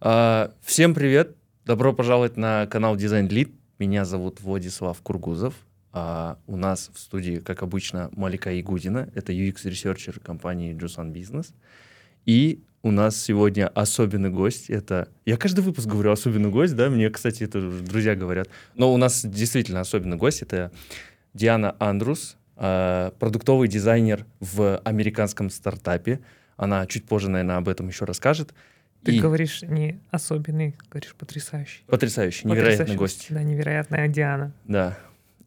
А, всем привет! Добро пожаловать на канал Design Lead. Меня зовут Владислав Кургузов. А, у нас в студии, как обычно, Малика Игудина. Это UX-researcher компании Jusan Business. И у нас сегодня особенный гость. Это я каждый выпуск говорю особенный гость, да? Мне, кстати, это друзья говорят. Но у нас действительно особенный гость. Это Диана Андрус, э, продуктовый дизайнер в американском стартапе. Она чуть позже, наверное, об этом еще расскажет. Ты И- говоришь не особенный, говоришь потрясающий. Потрясающий, невероятный Потрясающий. гость. Да, невероятная Диана. Да.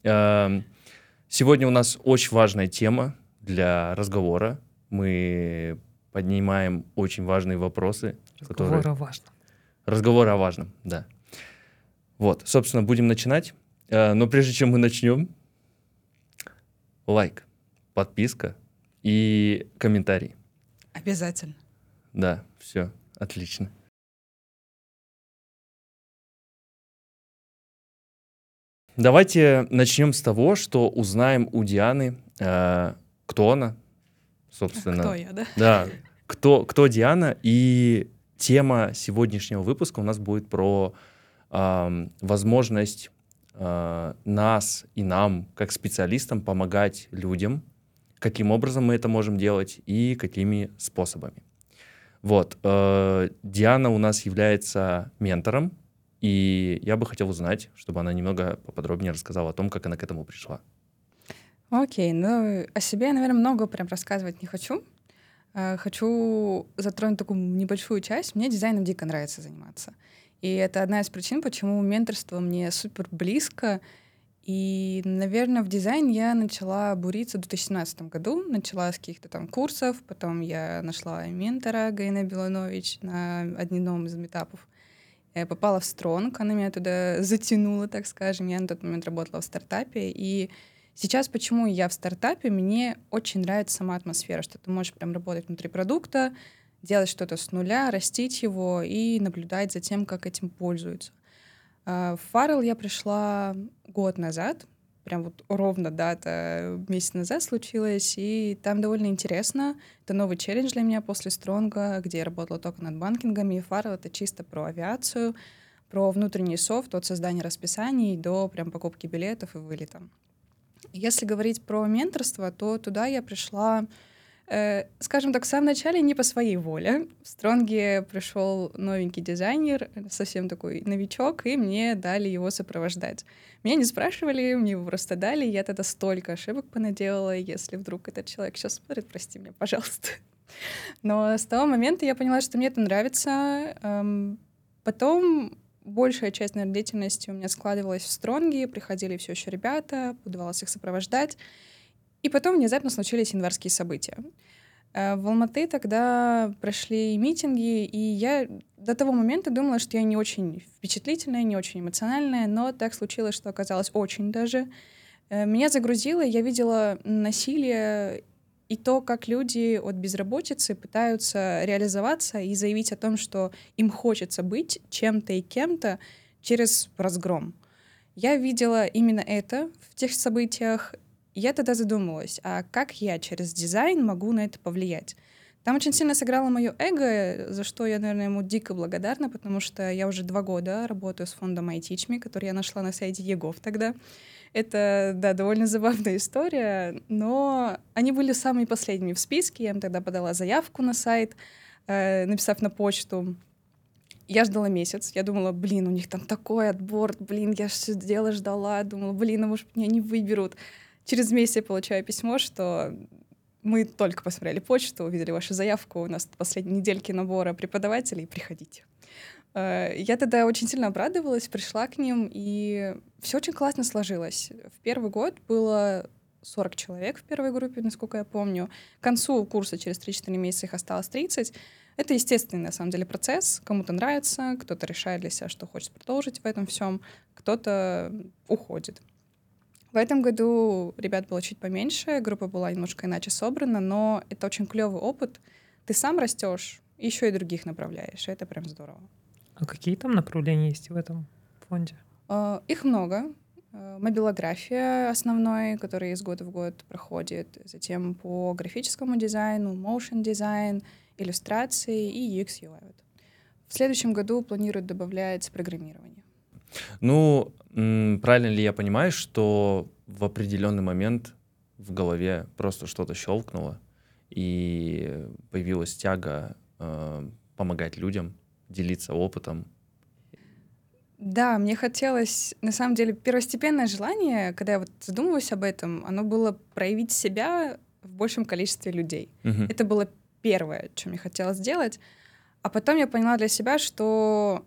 Эм, Сегодня у нас очень важная тема для разговора. Мы поднимаем очень важные вопросы. Разговор Которые- о важном. Разговор о важном, да. Вот, собственно, будем начинать. Э, Но прежде чем мы начнем, лайк, подписка и комментарий. Обязательно. Да, все, отлично. Давайте начнем с того, что узнаем у Дианы, э, кто она, собственно. Кто я, да? Да, кто, кто Диана. И тема сегодняшнего выпуска у нас будет про ам, возможность а, нас и нам, как специалистам, помогать людям, каким образом мы это можем делать и какими способами. Вот. э, Диана у нас является ментором, и я бы хотел узнать, чтобы она немного поподробнее рассказала о том, как она к этому пришла. Окей, ну о себе я, наверное, много прям рассказывать не хочу. Э, Хочу затронуть такую небольшую часть. Мне дизайном дико нравится заниматься. И это одна из причин, почему менторство мне супер близко. И, наверное, в дизайн я начала буриться в 2017 году. Начала с каких-то там курсов, потом я нашла ментора Гайна Беланович на одном из метапов. Я попала в Стронг, она меня туда затянула, так скажем. Я на тот момент работала в стартапе, и Сейчас почему я в стартапе, мне очень нравится сама атмосфера, что ты можешь прям работать внутри продукта, делать что-то с нуля, растить его и наблюдать за тем, как этим пользуются. А, В Farrell я пришла год назад, прям вот ровно дата месяц назад случилась, и там довольно интересно. Это новый челлендж для меня после Стронга, где я работала только над банкингами, и Farrell — это чисто про авиацию, про внутренний софт, от создания расписаний до прям покупки билетов и вылета. Если говорить про менторство, то туда я пришла, скажем так, в самом начале не по своей воле. В Стронге пришел новенький дизайнер, совсем такой новичок, и мне дали его сопровождать. Меня не спрашивали, мне его просто дали, я тогда столько ошибок понаделала, если вдруг этот человек сейчас смотрит, прости меня, пожалуйста. Но с того момента я поняла, что мне это нравится. Эм, Потом большая часть, наверное, деятельности у меня складывалась в Стронге, приходили все еще ребята, удавалось их сопровождать. И потом внезапно случились январские события. Э, В Алматы тогда прошли митинги, и я до того момента думала, что я не очень впечатлительная, не очень эмоциональная, но так случилось, что оказалось очень даже. Э, Меня загрузило, я видела насилие и то, как люди от безработицы пытаются реализоваться и заявить о том, что им хочется быть чем-то и кем-то через разгром. Я видела именно это в тех событиях. Я тогда задумалась, а как я через дизайн могу на это повлиять? Там очень сильно сыграло мое эго, за что я, наверное, ему дико благодарна, потому что я уже два года работаю с фондом Me, который я нашла на сайте ЕГОВ тогда. Это, да, довольно забавная история, но они были самыми последними в списке. Я им тогда подала заявку на сайт, э, написав на почту. Я ждала месяц. Я думала, блин, у них там такой отбор, блин, я все дело ждала. Думала, блин, а может, меня не выберут. Через месяц я получаю письмо, что мы только посмотрели почту, увидели вашу заявку, у нас последние недельки набора преподавателей, приходите. Э, Я тогда очень сильно обрадовалась, пришла к ним, и все очень классно сложилось. В первый год было 40 человек в первой группе, насколько я помню. К концу курса через 3-4 месяца их осталось 30. Это естественный, на самом деле, процесс. Кому-то нравится, кто-то решает для себя, что хочет продолжить в этом всем, кто-то уходит. В этом году ребят было чуть поменьше, группа была немножко иначе собрана, но это очень клевый опыт. Ты сам растешь, еще и других направляешь. и Это прям здорово. А какие там направления есть в этом фонде? Э, Их много. Э, Мобилография основной, которая из года в год проходит. Затем по графическому дизайну, motion дизайн, иллюстрации и UX UI. В следующем году планируют добавлять программирование. Ну, правильно ли я понимаю, что в определенный момент в голове просто что-то щелкнуло, и появилась тяга э, помогать людям, делиться опытом. Да, мне хотелось, на самом деле, первостепенное желание, когда я вот задумываюсь об этом, оно было проявить себя в большем количестве людей. Мгм. Это было первое, что мне хотелось сделать. А потом я поняла для себя, что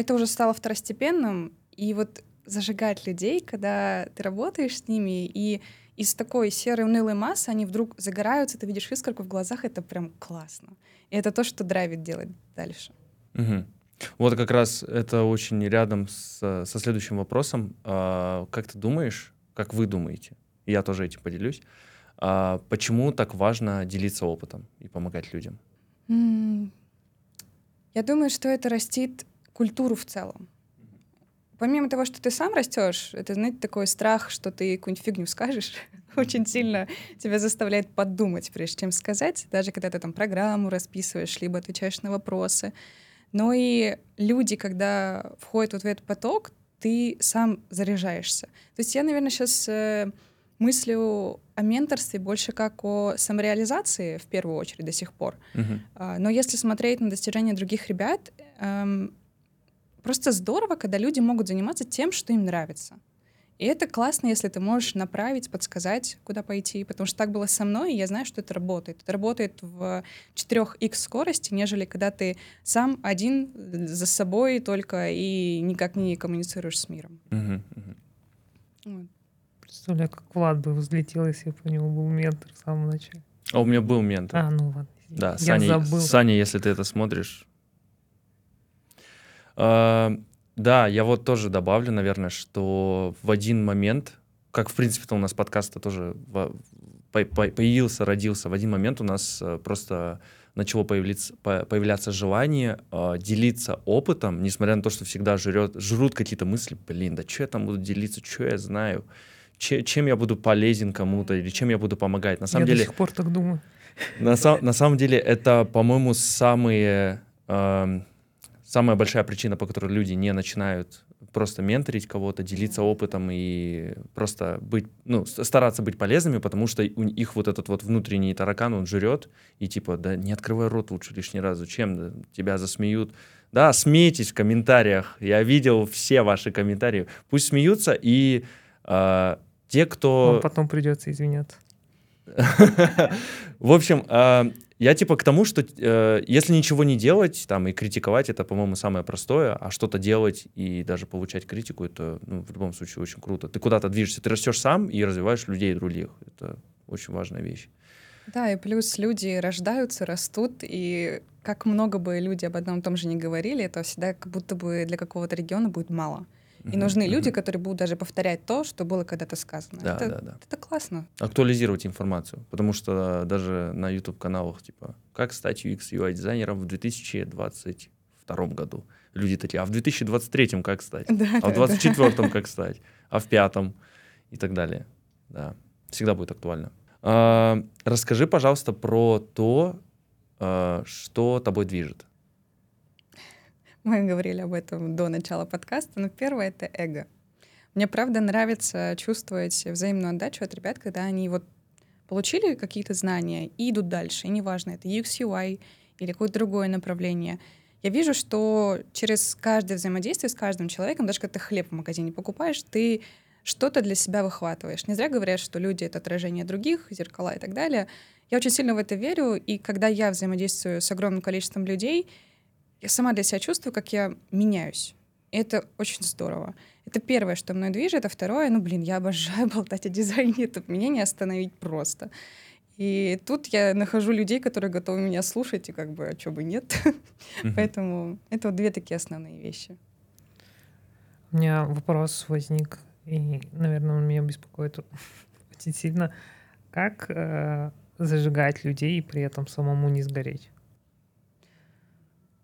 это уже стало второстепенным, и вот зажигать людей, когда ты работаешь с ними, и из такой серой унылой массы они вдруг загораются, ты видишь искорку в глазах, это прям классно. И это то, что драйвит делать дальше. Мгм. Вот как раз это очень рядом с- со следующим вопросом. А, Как ты думаешь, как вы думаете, я тоже этим поделюсь, а, почему так важно делиться опытом и помогать людям? Я думаю, что это растит культуру в целом. Помимо того, что ты сам растешь, это, знаете, такой страх, что ты какую-нибудь фигню скажешь, очень сильно тебя заставляет подумать, прежде чем сказать, даже когда ты там программу расписываешь, либо отвечаешь на вопросы. Но и люди, когда входят вот в этот поток, ты сам заряжаешься. То есть я, наверное, сейчас мыслю о менторстве больше как о самореализации в первую очередь до сих пор. А, Но если смотреть на достижения других ребят, эм, просто здорово, когда люди могут заниматься тем, что им нравится. И это классно, если ты можешь направить, подсказать, куда пойти, потому что так было со мной, и я знаю, что это работает. Это работает в 4х скорости, нежели когда ты сам один э, за собой только и никак не коммуницируешь с миром. Мгм. Мгм. Вот. Представляю, как Влад бы взлетел, если бы у него был ментор в самом начале. А у меня был ментор. А, ну ладно. Да, Я Саня, забыл. Саня, если ты это смотришь. А, да, я вот тоже добавлю, наверное, что в один момент, как в принципе-то у нас подкаст тоже появился, родился, в один момент у нас э, просто начало появляться, по- появляться желание э, делиться опытом, несмотря на то, что всегда жрет, жрут какие-то мысли, блин, да что я там буду делиться, что я знаю, Че- чем я буду полезен кому-то или чем я буду помогать. На самом я деле, до сих пор так думаю. на, сам- на самом деле это, по-моему, самые, эм, самая большая причина, по которой люди не начинают просто менторить кого-то, делиться опытом и просто быть, ну, стараться быть полезными, потому что у их вот этот вот внутренний таракан, он жрет, и типа, да не открывай рот лучше лишний раз, зачем, Да тебя засмеют. Да, смейтесь в комментариях, я видел все ваши комментарии, пусть смеются, и э, те, кто... Вам потом придется извиняться. В общем, э, я типа к тому, что э, если ничего не делать, там и критиковать, это, по-моему, самое простое, а что-то делать и даже получать критику, это, ну, в любом случае очень круто. Ты куда-то движешься, ты растешь сам и развиваешь людей других. Это очень важная вещь. Да, и плюс люди рождаются, растут, и как много бы люди об одном и том же не говорили, это всегда как будто бы для какого-то региона будет мало. И нужны люди, которые будут даже повторять то, что было когда-то сказано. Да, это, да, да. это классно. Актуализировать информацию, потому что даже на YouTube-каналах, типа, как стать UX UI-дизайнером в 2022 году. Люди такие, а в 2023 как стать? Да, А в да, да. 24-м как стать? А в пятом? И так далее. Да, всегда будет актуально. А, расскажи, пожалуйста, про то, а, что тобой движет. Мы говорили об этом до начала подкаста, но первое — это эго. Мне, правда, нравится чувствовать взаимную отдачу от ребят, когда они вот получили какие-то знания и идут дальше. И неважно, это UX, UI или какое-то другое направление. Я вижу, что через каждое взаимодействие с каждым человеком, даже когда ты хлеб в магазине покупаешь, ты что-то для себя выхватываешь. Не зря говорят, что люди — это отражение других, зеркала и так далее. Я очень сильно в это верю, и когда я взаимодействую с огромным количеством людей, я сама для себя чувствую, как я меняюсь. И это очень здорово. Это первое, что мной движет, а второе, ну, блин, я обожаю болтать о дизайне, это меня не остановить просто. И тут я нахожу людей, которые готовы меня слушать, и как бы, а чё бы нет. Поэтому это вот две такие основные вещи. У меня вопрос возник, и, наверное, он меня беспокоит очень сильно. Как э, зажигать людей и при этом самому не сгореть?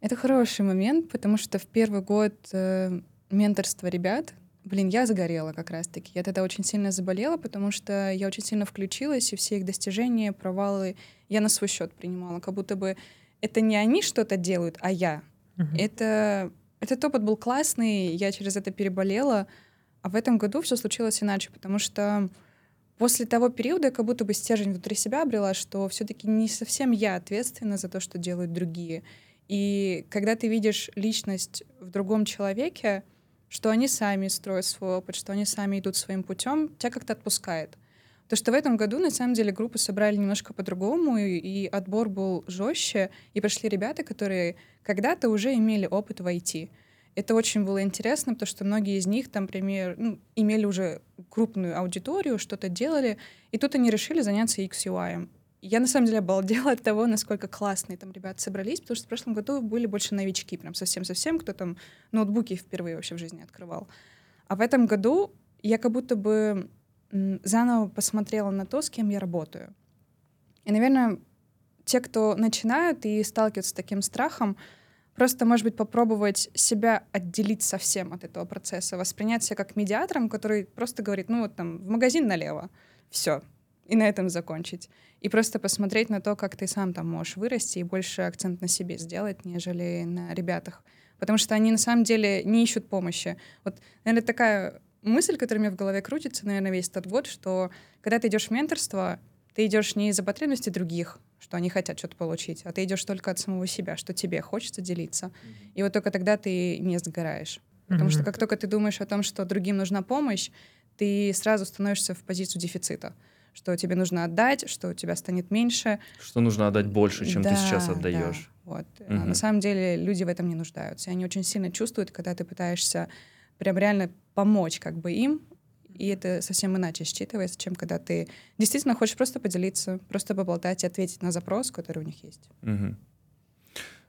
Это хороший момент, потому что в первый год э, менторства ребят, блин, я загорела как раз-таки. Я тогда очень сильно заболела, потому что я очень сильно включилась, и все их достижения, провалы я на свой счет принимала, как будто бы это не они что-то делают, а я. Mm-hmm. Это, этот опыт был классный, я через это переболела, а в этом году все случилось иначе, потому что после того периода я как будто бы стержень внутри себя обрела, что все-таки не совсем я ответственна за то, что делают другие. И когда ты видишь личность в другом человеке, что они сами строят свой опыт, что они сами идут своим путем, тебя как-то отпускает. То, что в этом году, на самом деле, группу собрали немножко по-другому, и, и отбор был жестче, и пришли ребята, которые когда-то уже имели опыт в IT. Это очень было интересно, потому что многие из них, там, например, ну, имели уже крупную аудиторию, что-то делали, и тут они решили заняться XUI. Я на самом деле обалдела от того, насколько классные там ребята собрались, потому что в прошлом году были больше новички, прям совсем-совсем, кто там ноутбуки впервые вообще в жизни открывал. А в этом году я как будто бы заново посмотрела на то, с кем я работаю. И, наверное, те, кто начинают и сталкиваются с таким страхом, просто, может быть, попробовать себя отделить совсем от этого процесса, воспринять себя как медиатором, который просто говорит, ну вот там, в магазин налево, все, и на этом закончить. И просто посмотреть на то, как ты сам там можешь вырасти и больше акцент на себе сделать, нежели на ребятах. Потому что они на самом деле не ищут помощи. Вот, наверное, такая мысль, которая у меня в голове крутится, наверное, весь тот год, что когда ты идешь в менторство, ты идешь не из-за потребностей других, что они хотят что-то получить, а ты идешь только от самого себя, что тебе хочется делиться. Mm-hmm. И вот только тогда ты не сгораешь. Потому mm-hmm. что как только ты думаешь о том, что другим нужна помощь, ты сразу становишься в позицию дефицита что тебе нужно отдать, что у тебя станет меньше. Что нужно отдать больше, чем да, ты сейчас отдаешь. Да, вот. Угу. А на самом деле люди в этом не нуждаются. Они очень сильно чувствуют, когда ты пытаешься прям реально помочь как бы им, и это совсем иначе считывается, чем когда ты действительно хочешь просто поделиться, просто поболтать и ответить на запрос, который у них есть. Угу.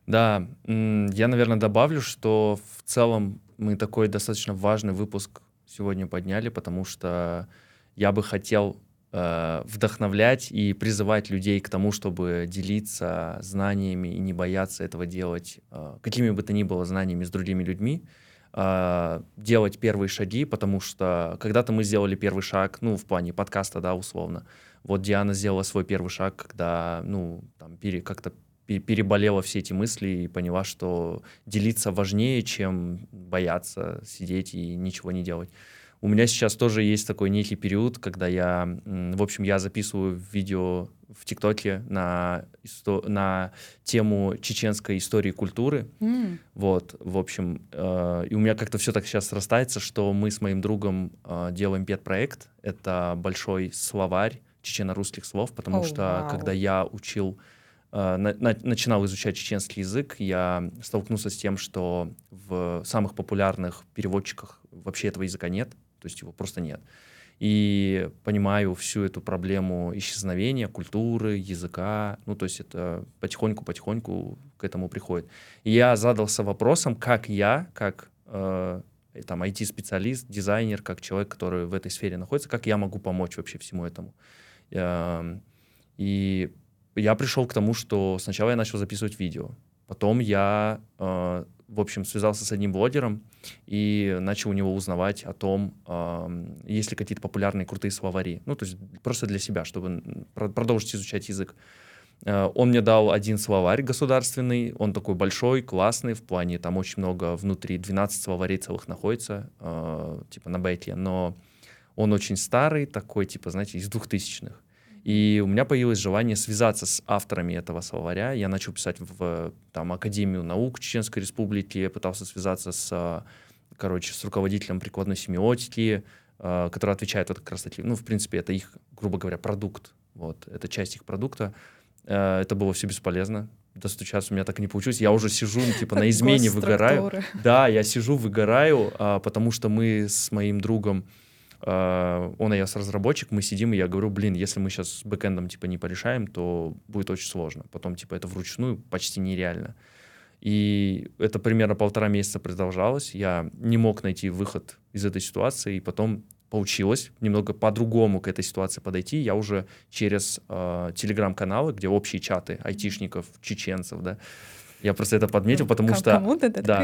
Да, я, наверное, добавлю, что в целом мы такой достаточно важный выпуск сегодня подняли, потому что я бы хотел э, вдохновлять и призывать людей к тому, чтобы делиться знаниями и не бояться этого делать, э, какими бы то ни было знаниями с другими людьми, э, делать первые шаги, потому что когда-то мы сделали первый шаг, ну, в плане подкаста, да, условно. Вот Диана сделала свой первый шаг, когда, ну, там, пере, как-то переболела все эти мысли и поняла, что делиться важнее, чем бояться сидеть и ничего не делать. У меня сейчас тоже есть такой некий период, когда я, в общем, я записываю видео в ТикТоке на, на тему чеченской истории и культуры. Mm. Вот, в общем, э, и у меня как-то все так сейчас срастается, что мы с моим другом э, делаем педпроект. Это большой словарь чечено-русских слов, потому oh, что wow. когда я учил э, на, на, начинал изучать чеченский язык, я столкнулся с тем, что в самых популярных переводчиках вообще этого языка нет то есть его просто нет. И понимаю всю эту проблему исчезновения культуры, языка, ну, то есть это потихоньку-потихоньку к этому приходит. И я задался вопросом, как я, как э, там IT-специалист, дизайнер, как человек, который в этой сфере находится, как я могу помочь вообще всему этому. Э, и я пришел к тому, что сначала я начал записывать видео, потом я э, в общем, связался с одним блогером и начал у него узнавать о том, э, есть ли какие-то популярные крутые словари. Ну, то есть просто для себя, чтобы продолжить изучать язык. Э, он мне дал один словарь государственный, он такой большой, классный, в плане там очень много внутри, 12 словарей целых находится, э, типа на бете, но он очень старый, такой, типа, знаете, из двухтысячных. И у меня появилось желание связаться с авторами этого словаря. Я начал писать в там, Академию наук Чеченской Республики, я пытался связаться с, короче, с руководителем прикладной семиотики, э, который отвечает вот как раз таки, ну, в принципе, это их, грубо говоря, продукт. Вот, это часть их продукта. Э, это было все бесполезно. Достучаться у меня так и не получилось. Я уже сижу, ну, типа, на измене выгораю. Да, я сижу, выгораю, а, потому что мы с моим другом Uh, он iOS-разработчик, мы сидим, и я говорю, блин, если мы сейчас с бэкэндом, типа, не порешаем, то будет очень сложно. Потом, типа, это вручную почти нереально. И это примерно полтора месяца продолжалось. Я не мог найти выход из этой ситуации, и потом получилось немного по-другому к этой ситуации подойти. Я уже через э, телеграм-каналы, где общие чаты айтишников, чеченцев, да, я просто это подметил, ну, потому что... Да.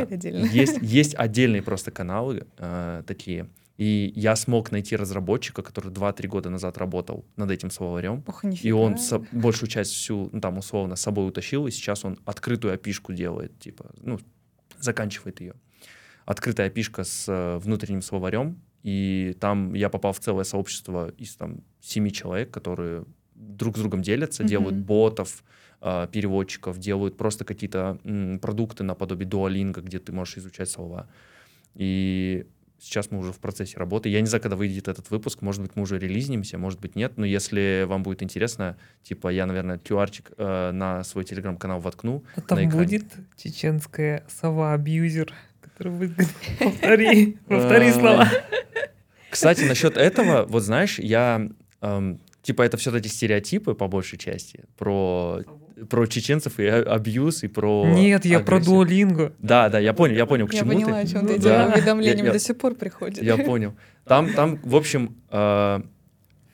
Есть, есть отдельные просто каналы э, такие, и я смог найти разработчика, который 2-3 года назад работал над этим словарем. Ох, и он со- большую часть всю, ну, там, условно, с собой утащил, и сейчас он открытую опишку делает, типа, ну, заканчивает ее. Открытая пишка с э, внутренним словарем, и там я попал в целое сообщество из там семи человек, которые друг с другом делятся, Мгм. делают ботов, э, переводчиков, делают просто какие-то м, продукты наподобие дуалинга, где ты можешь изучать слова. И сейчас мы уже в процессе работы. Я не знаю, когда выйдет этот выпуск, может быть, мы уже релизнимся, может быть, нет, но если вам будет интересно, типа, я, наверное, QR-чик э, на свой телеграм-канал воткну. А там экране. будет чеченская сова-абьюзер, который будет повтори, повтори Э, слова. Кстати, насчет этого, вот знаешь, я... эм, типа, это все-таки стереотипы, по большей части, про, про чеченцев и абьюз, и про... Нет, я про агрессию. дуолинго. Да, да, я понял, я понял, к Я чему поняла, ты. о чем Ну ты да. делала. Уведомления Я- мне я- до сих пор приходят. Я понял. Там, там, в общем, э,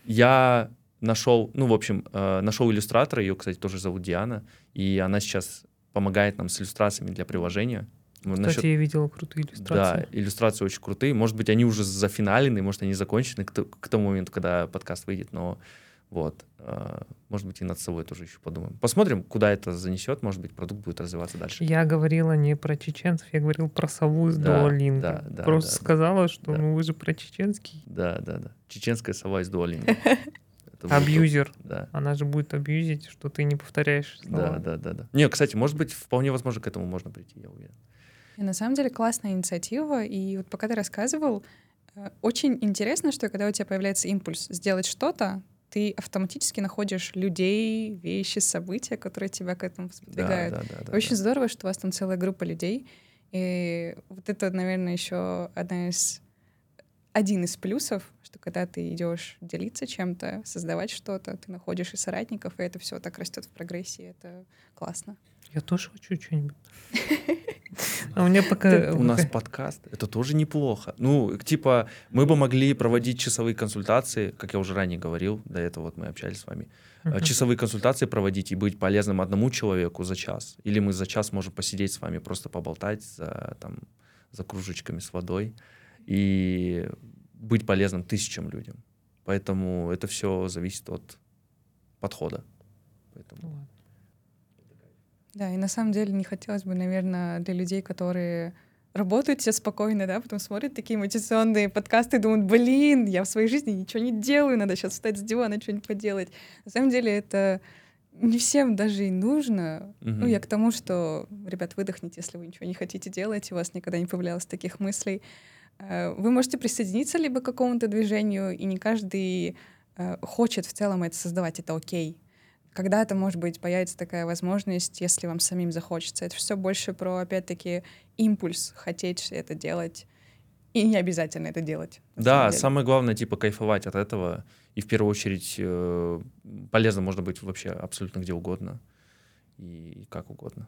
я нашел, ну, в общем, э, нашел иллюстратора, ее, кстати, тоже зовут Диана, и она сейчас помогает нам с иллюстрациями для приложения. Кстати, насчет- я видела крутые Да, иллюстрации. иллюстрации очень крутые. Может быть, они уже зафиналены, может, они закончены к, к тому моменту, когда подкаст выйдет, но вот. э, может быть, и над собой тоже еще подумаем. Посмотрим, куда это занесет. Может быть, продукт будет развиваться дальше. Я говорила не про чеченцев, я говорил про сову из Да, дуолинго. да, да, Просто да, да. сказала, что Да. ну вы же про чеченский. Да, да, да. Чеченская сова из будет Абьюзер. Да. Она же будет абьюзить, что ты не повторяешь слова. Да, да, да, да. Не, кстати, может быть, вполне возможно, к этому можно прийти, я уверен. И на самом деле классная инициатива. И вот пока ты рассказывал, э, очень интересно, что когда у тебя появляется импульс сделать что-то, ты автоматически находишь людей, вещи, события, которые тебя к этому Да, сподвигают. да, да, да, Очень да. здорово, что у вас там целая группа людей. И вот это, наверное, еще одна из один из плюсов, что когда ты идешь делиться чем-то, создавать что-то, ты находишь и соратников, и это все так растет в прогрессии. Это классно. Я тоже хочу что-нибудь. А у меня пока... У нас подкаст, это тоже неплохо. Ну, типа, мы бы могли проводить часовые консультации, как я уже ранее говорил, до этого вот мы общались с вами. Мгм. Часовые консультации проводить и быть полезным одному человеку за час. Или мы за час можем посидеть с вами, просто поболтать за, там, за кружечками с водой и быть полезным тысячам людям. Поэтому это все зависит от подхода. Поэтому... Ну. Да, и на самом деле не хотелось бы, наверное, для людей, которые работают все спокойно, да, потом смотрят такие мотивационные подкасты и думают, блин, я в своей жизни ничего не делаю, надо сейчас встать с дивана, что-нибудь поделать. На самом деле это не всем даже и нужно. Ну, Мгм. я к тому, что, ребят, выдохните, если вы ничего не хотите делать, у вас никогда не появлялось таких мыслей. Э, Вы можете присоединиться либо к какому-то движению, и не каждый э, хочет в целом это создавать, это окей. Когда-то, может быть, появится такая возможность, если вам самим захочется. Это все больше про, опять-таки, импульс, хотеть это делать. И не обязательно это делать. Да, самое главное, типа, кайфовать от этого. И в первую очередь э, полезно можно быть вообще абсолютно где угодно. И как угодно.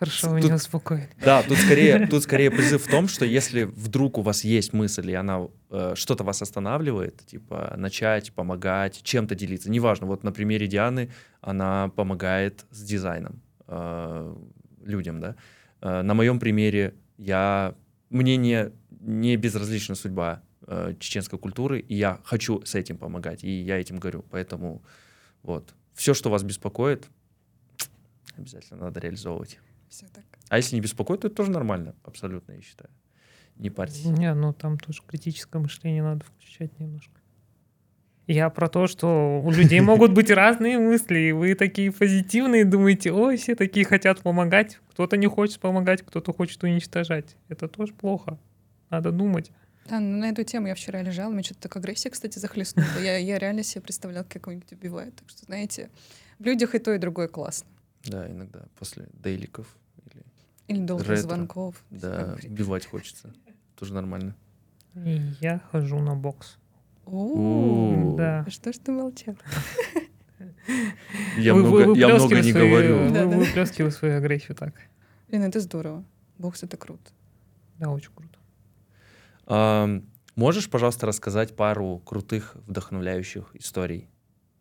Хорошо, Тут- меня успокоили. Да, тут скорее, тут скорее призыв в том, что если вдруг у вас есть мысль, и она э, что-то вас останавливает, типа начать, помогать, чем-то делиться. Неважно, вот на примере Дианы она помогает с дизайном э, людям, да. Э, на моем примере я мне не, не безразлична судьба э, чеченской культуры, и я хочу с этим помогать, и я этим говорю. Поэтому вот все, что вас беспокоит, обязательно надо реализовывать. Всё так. А если не беспокоит, то это тоже нормально, абсолютно, я считаю. Не парьтесь. Не, ну там тоже критическое мышление надо включать немножко. Я про то, что у людей могут быть разные мысли, и вы такие позитивные, думаете, ой, все такие хотят помогать, кто-то не хочет помогать, кто-то хочет уничтожать. Это тоже плохо. Надо думать. Да, ну, на эту тему я вчера лежала, мне что-то так агрессия, кстати, захлестнула. Я, я реально себе представляла, как кого-нибудь убивают. Так что, знаете, в людях и то, и другое классно. Да, иногда после дейликов или долгих Ретро. звонков. да, убивать хочется. Тоже нормально. И я хожу на бокс. О. Да. а что ж ты молчал? Я много, я не говорю. Вы Да-да. выплескивай свою агрессию так. Блин, это здорово. Бокс — это круто. Да, очень круто. Ам, можешь, пожалуйста, рассказать пару крутых, вдохновляющих историй,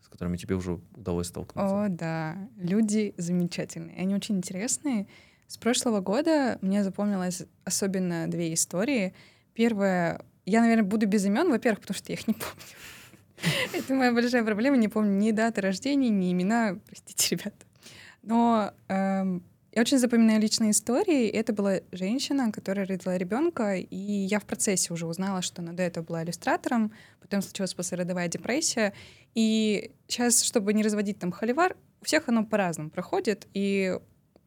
с которыми тебе уже удалось столкнуться? О, да. Люди замечательные. Они очень интересные. С прошлого года мне запомнилось особенно две истории. Первая... Я, наверное, буду без имен, во-первых, потому что я их не помню. Это моя большая проблема. Не помню ни даты рождения, ни имена. Простите, ребята. Но эм, Я очень запоминаю личные истории. Это была женщина, которая родила ребенка, и я в процессе уже узнала, что она до этого была иллюстратором, потом случилась послеродовая депрессия. И сейчас, чтобы не разводить там холивар, у всех оно по-разному проходит, и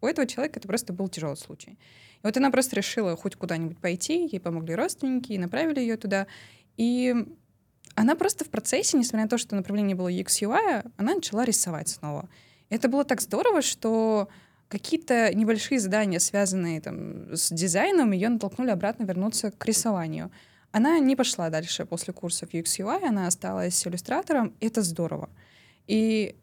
у этого человека это просто был тяжелый случай. И вот она просто решила хоть куда-нибудь пойти, ей помогли родственники, и направили ее туда. И она просто в процессе, несмотря на то, что направление было UX UI, она начала рисовать снова. И это было так здорово, что какие-то небольшие задания, связанные там, с дизайном, ее натолкнули обратно вернуться к рисованию. Она не пошла дальше после курсов UX UI, она осталась иллюстратором, и это здорово. И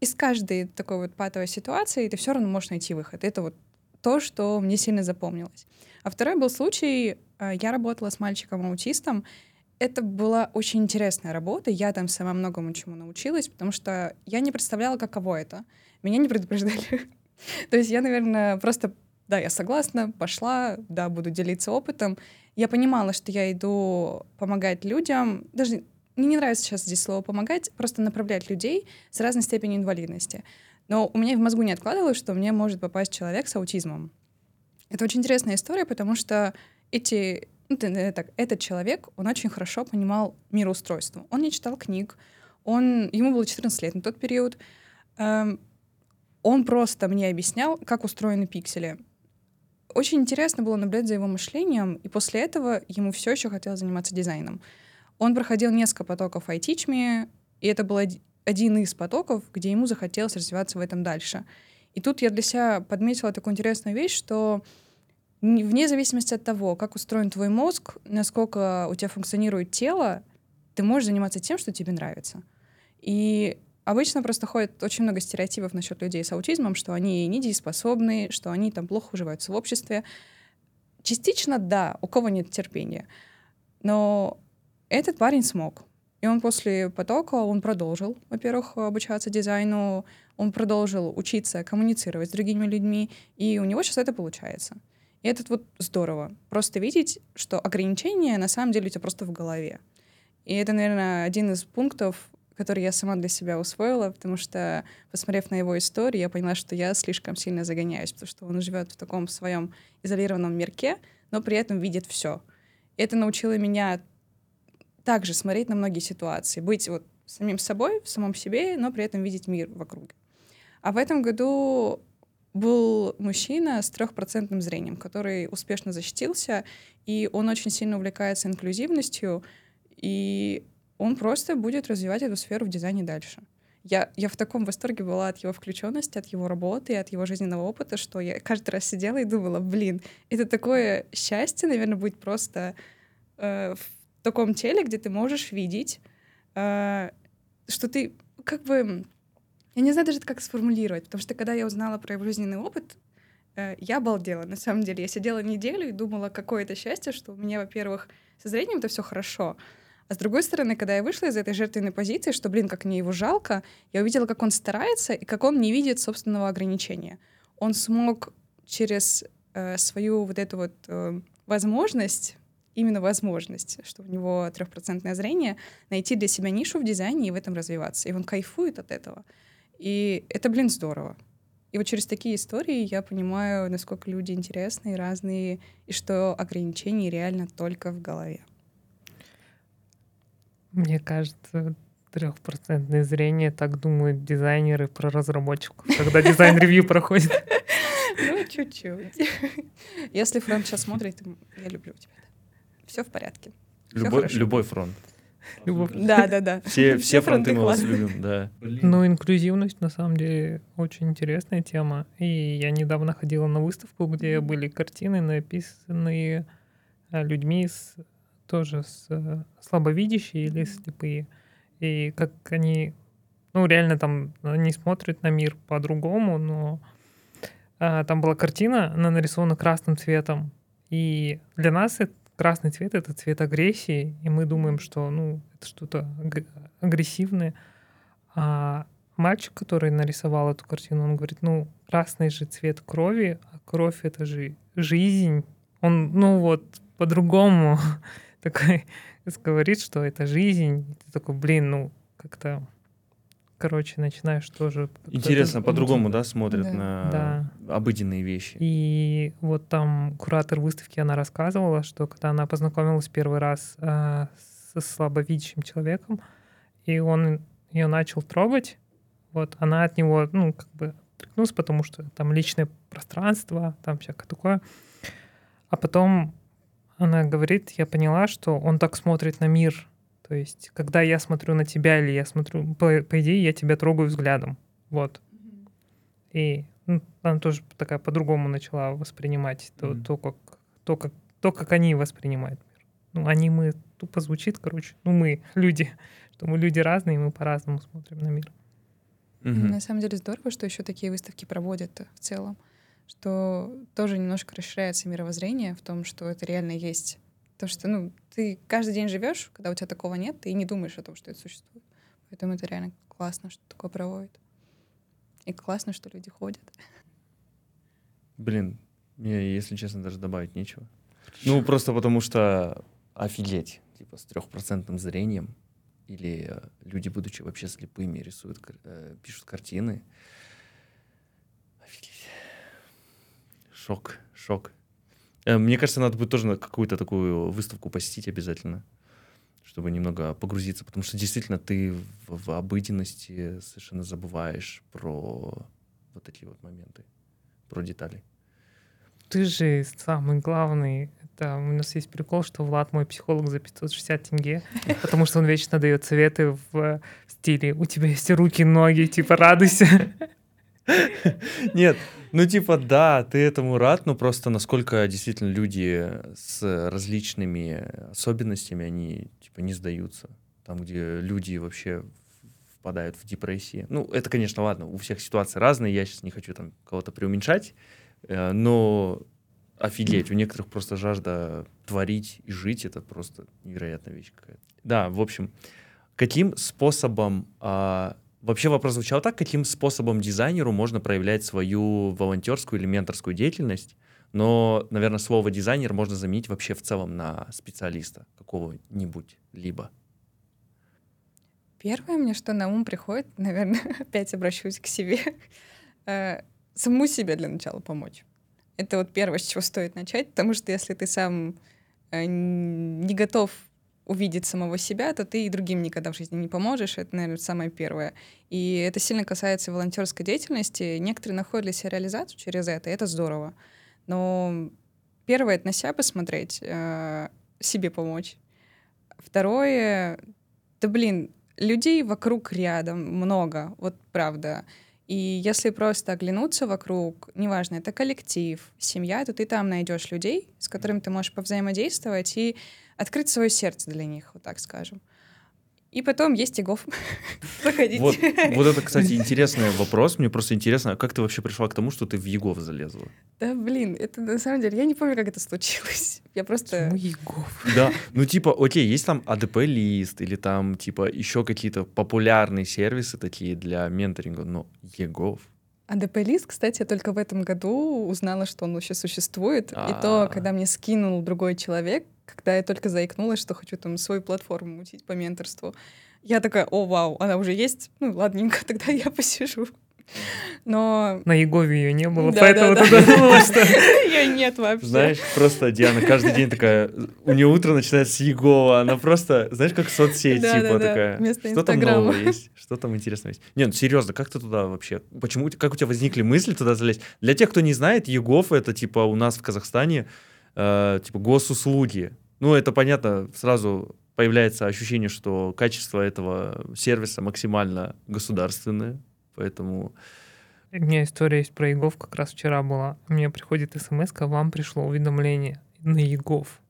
из каждой такой вот патовой ситуации ты все равно можешь найти выход. Это вот то, что мне сильно запомнилось. А второй был случай, э, я работала с мальчиком-аутистом, это была очень интересная работа. Я там сама многому чему научилась, потому что я не представляла, каково это. Меня не предупреждали. То есть я, наверное, просто, да, я согласна, пошла, да, буду делиться опытом. Я понимала, что я иду помогать людям, даже мне не нравится сейчас здесь слово «помогать», просто направлять людей с разной степенью инвалидности. Но у меня в мозгу не откладывалось, что мне может попасть человек с аутизмом. Это очень интересная история, потому что эти ну, так, этот человек, он очень хорошо понимал мироустройство. Он не читал книг, он, ему было 14 лет на тот период. Эм, он просто мне объяснял, как устроены пиксели. Очень интересно было наблюдать за его мышлением, и после этого ему все еще хотелось заниматься дизайном. Он проходил несколько потоков Me, и это был один из потоков, где ему захотелось развиваться в этом дальше. И тут я для себя подметила такую интересную вещь, что вне зависимости от того, как устроен твой мозг, насколько у тебя функционирует тело, ты можешь заниматься тем, что тебе нравится. И обычно просто ходит очень много стереотипов насчет людей с аутизмом, что они недееспособны, что они там плохо уживаются в обществе. Частично да, у кого нет терпения. Но этот парень смог. И он после потока, он продолжил, во-первых, обучаться дизайну, он продолжил учиться коммуницировать с другими людьми, и у него сейчас это получается. И это вот здорово. Просто видеть, что ограничения на самом деле у тебя просто в голове. И это, наверное, один из пунктов, который я сама для себя усвоила, потому что, посмотрев на его историю, я поняла, что я слишком сильно загоняюсь, потому что он живет в таком своем изолированном мирке, но при этом видит все. Это научило меня также смотреть на многие ситуации, быть вот самим собой, в самом себе, но при этом видеть мир вокруг. А в этом году был мужчина с трехпроцентным зрением, который успешно защитился, и он очень сильно увлекается инклюзивностью, и он просто будет развивать эту сферу в дизайне дальше. Я, я в таком восторге была от его включенности, от его работы, от его жизненного опыта, что я каждый раз сидела и думала, блин, это такое счастье, наверное, быть просто э, таком теле, где ты можешь видеть, э, что ты как бы я не знаю даже, как сформулировать, потому что когда я узнала про его жизненный опыт, э, я обалдела, на самом деле. Я сидела неделю и думала, какое это счастье, что у меня, во-первых, со зрением это все хорошо, а с другой стороны, когда я вышла из этой жертвенной позиции, что, блин, как мне его жалко, я увидела, как он старается и как он не видит собственного ограничения. Он смог через э, свою вот эту вот э, возможность, именно возможность, что у него трехпроцентное зрение, найти для себя нишу в дизайне и в этом развиваться. И он кайфует от этого. И это, блин, здорово. И вот через такие истории я понимаю, насколько люди интересные, разные, и что ограничения реально только в голове. Мне кажется, трехпроцентное зрение, так думают дизайнеры про разработчиков, когда design review проходит. Ну, чуть-чуть. Если фронт сейчас смотрит, я люблю тебя. Все в порядке. Любой фронт. Любовь. Да, да, да. Все, все фронты мы вас любим, да. Ну, инклюзивность, на самом деле, очень интересная тема. И я недавно ходила на выставку, где были картины, написанные э, людьми с, тоже с э, слабовидящие или слепые. И как они, ну, реально там, они смотрят на мир по-другому, но а, там была картина, она нарисована красным цветом. И для нас это красный цвет — это цвет агрессии, и мы думаем, что, ну, это что-то агрессивное. А мальчик, который нарисовал эту картину, он говорит, ну, красный же цвет крови, а кровь — это же жизнь. Он, ну, вот, по-другому такой говорит, что это жизнь. Ты такой, блин, ну, как-то короче, начинаешь тоже... Интересно, это- по-другому, да, смотрят Да. на Да. обыденные вещи. И вот там куратор выставки, она рассказывала, что когда она познакомилась первый раз а, со слабовидящим человеком, и он ее начал трогать, вот она от него, ну, как бы отрекнулась, потому что там личное пространство, там всякое такое. А потом она говорит, я поняла, что он так смотрит на мир. То есть, когда я смотрю на тебя или я смотрю, по, по идее, я тебя трогаю взглядом. Вот. И ну, она тоже такая по-другому начала воспринимать то, Мгм. то, как, то, как, то, как они воспринимают мир. Ну, они мы тупо звучит, короче. Ну, мы люди. Что мы люди разные, и мы по-разному смотрим на мир. Мгм. На самом деле здорово, что еще такие выставки проводят в целом, что тоже немножко расширяется мировоззрение в том, что это реально есть. То, что ну, ты каждый день живешь, когда у тебя такого нет, ты и не думаешь о том, что это существует. Поэтому это реально классно, что такое проводят. И классно, что люди ходят. Блин, мне, если честно, даже добавить нечего. Ну, просто потому что офигеть, типа, с трехпроцентным зрением, или э, люди, будучи вообще слепыми, рисуют, э, пишут картины. Офигеть. Шок, шок. Э, Мне кажется, надо будет тоже на какую-то такую выставку посетить обязательно, чтобы немного погрузиться, потому что действительно ты в, в обыденности совершенно забываешь про вот такие вот моменты, про детали. Ты же самый главный. Это у нас есть прикол, что Влад мой психолог за 560 тенге, потому что он вечно дает советы в э, стиле «У тебя есть руки, ноги, типа радуйся». Нет, ну типа да, ты этому рад, но просто насколько действительно люди с различными особенностями, они типа не сдаются. Там, где люди вообще впадают в депрессии. Ну, это, конечно, ладно, у всех ситуации разные, я сейчас не хочу там кого-то преуменьшать, э, но офигеть, у некоторых просто жажда творить и жить, это просто невероятная вещь какая-то. Да, в общем, каким способом а, Вообще вопрос звучал так, каким способом дизайнеру можно проявлять свою волонтерскую или менторскую деятельность, но, наверное, слово дизайнер можно заменить вообще в целом на специалиста какого-нибудь либо. Первое мне, что на ум приходит, наверное, опять обращусь к себе, э, саму себе для начала помочь. Это вот первое, с чего стоит начать, потому что если ты сам э, не готов увидеть самого себя, то ты и другим никогда в жизни не поможешь. Это, наверное, самое первое. И это сильно касается волонтерской деятельности. Некоторые находят для себя реализацию через это, и это здорово. Но первое — это на себя посмотреть, э, себе помочь. Второе — да блин, людей вокруг рядом много, вот правда. И если просто оглянуться вокруг, неважно, это коллектив, семья, то ты там найдешь людей, с которыми ты можешь повзаимодействовать и открыть свое сердце для них, вот так скажем. И потом есть Игов. Заходите. Вот, вот это, кстати, интересный вопрос. Мне просто интересно, а как ты вообще пришла к тому, что ты в Егов залезла? Да, блин, это на самом деле, я не помню, как это случилось. Я просто... Почему Егов? Да, ну типа, окей, есть там АДП-лист или там типа еще какие-то популярные сервисы такие для менторинга, но Егов. АДП-лист, кстати, я только в этом году узнала, что он вообще существует. И А. то, когда мне скинул другой человек, когда я только заикнулась, что хочу там свою платформу мутить по менторству, я такая, о, вау, она уже есть? Ну, ладненько, тогда я посижу. Но... На Егове ее не было, Да, поэтому да, ты да. думала, что... Ее нет вообще. Знаешь, просто Диана каждый день такая, у нее утро начинается с Егова, она просто, знаешь, как соцсеть, типа такая, что там Инстаграма». нового есть, что там интересного есть. Нет, ну, серьезно, как ты туда вообще, почему, как у тебя возникли мысли туда залезть? Для тех, кто не знает, Егов это типа у нас в Казахстане, э, типа госуслуги. Ну, это понятно, сразу появляется ощущение, что качество этого сервиса максимально государственное, поэтому... У меня история есть про Егов, как раз вчера была. Мне приходит смс вам пришло уведомление на Егов.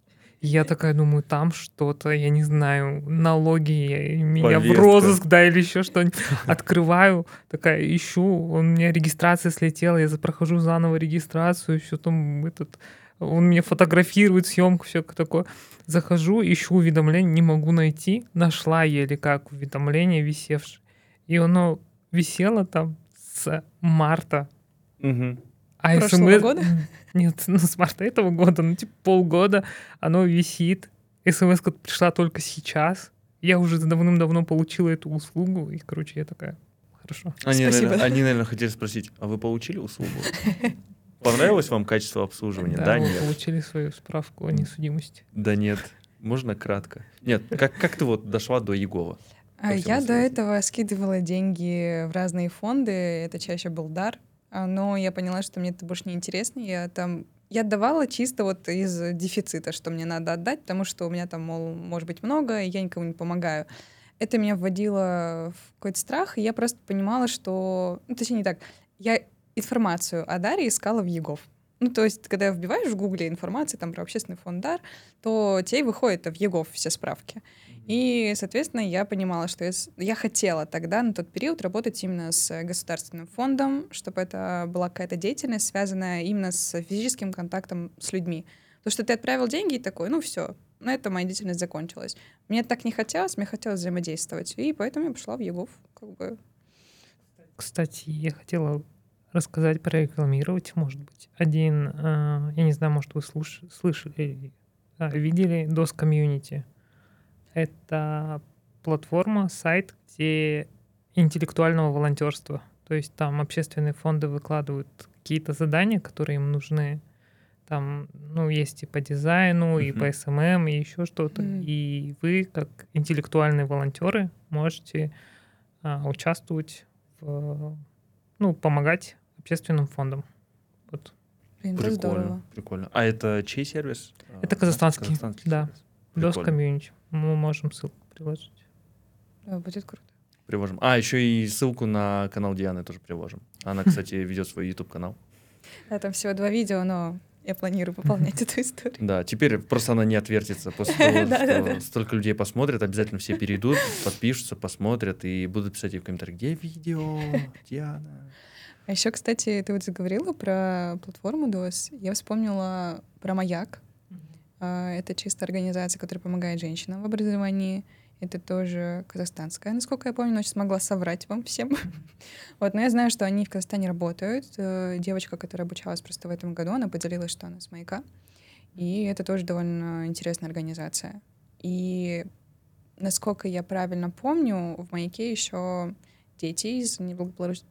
Я такая думаю, там что-то, я не знаю, налоги, меня в Повестка. розыск, да, или еще что-нибудь. Открываю, такая ищу, у меня регистрация слетела, я прохожу заново регистрацию, все там этот, он меня фотографирует, съемку, все такое. Захожу, ищу уведомление, не могу найти. Нашла еле как уведомление висевшее. И оно висело там с марта. Мгм. А Прошлого СМС... года? Нет, ну с марта этого года, ну типа полгода оно висит. смс пришла только сейчас. Я уже давным-давно получила эту услугу, и, короче, я такая, Хорошо. Они, Спасибо. наверное, они, наверное, хотели спросить, а вы получили услугу? Понравилось вам качество обслуживания? Да, вы нет. получили свою справку о несудимости. Да нет. Можно кратко? Нет, как, как ты вот дошла до Егова? А Я до настроено? этого скидывала деньги в разные фонды, это чаще был дар, а, но я поняла, что мне это больше не интересно. Я там я отдавала чисто вот из дефицита, что мне надо отдать, потому что у меня там, мол, может быть много, и я никому не помогаю. Это меня вводило в какой-то страх, и я просто понимала, что... Ну, точнее, не так. Я информацию о Даре искала в ЕГОВ. Ну, то есть, когда вбиваешь в Гугле информацию там, про общественный фонд ДАР, то тебе выходит в ЕГОВ все справки. И, соответственно, я понимала, что я, я хотела тогда, на тот период, работать именно с государственным фондом, чтобы это была какая-то деятельность, связанная именно с физическим контактом с людьми. Потому что ты отправил деньги и такой, ну все, на этом моя деятельность закончилась. Мне так не хотелось, мне хотелось взаимодействовать. И поэтому я пошла в ЕГОВ. Как бы. Кстати, я хотела рассказать, прорекламировать, может быть, один, э, я не знаю, может, вы слуш- слышали, а, видели DOS Community. Это платформа, сайт, где интеллектуального волонтерства. То есть там общественные фонды выкладывают какие-то задания, которые им нужны. Там, ну, есть и по дизайну, и Мгм. по SMM, и еще что-то. Мгм. И вы, как интеллектуальные волонтеры, можете а, участвовать в, ну, помогать общественным фондам. Вот. Блин, это Прикольно, здорово. прикольно. А это чей сервис? Это А, казахстанский, казахстанский да. Прикольно. Community. Мы можем ссылку приложить. Да, будет круто. Приложим. А, еще и ссылку на канал Дианы тоже приложим. Она, кстати, ведет свой YouTube канал. Да, там всего два видео, но я планирую пополнять эту историю. Да, теперь просто она не отвертится. После того, что столько людей посмотрят, обязательно все перейдут, подпишутся, посмотрят и будут писать ей в комментариях, где видео, Диана? А еще, кстати, ты вот заговорила про платформу DOS. Я вспомнила про Маяк. А, Это чисто организация, которая помогает женщинам в образовании. Это тоже казахстанская, насколько я помню, но сейчас могла соврать вам всем. Вот, но я знаю, что они в Казахстане работают. Э, Девочка, которая обучалась просто в этом году, она поделилась, что она с Маяка. И это тоже довольно интересная организация. И насколько я правильно помню, в Маяке еще дети из неблагополуч-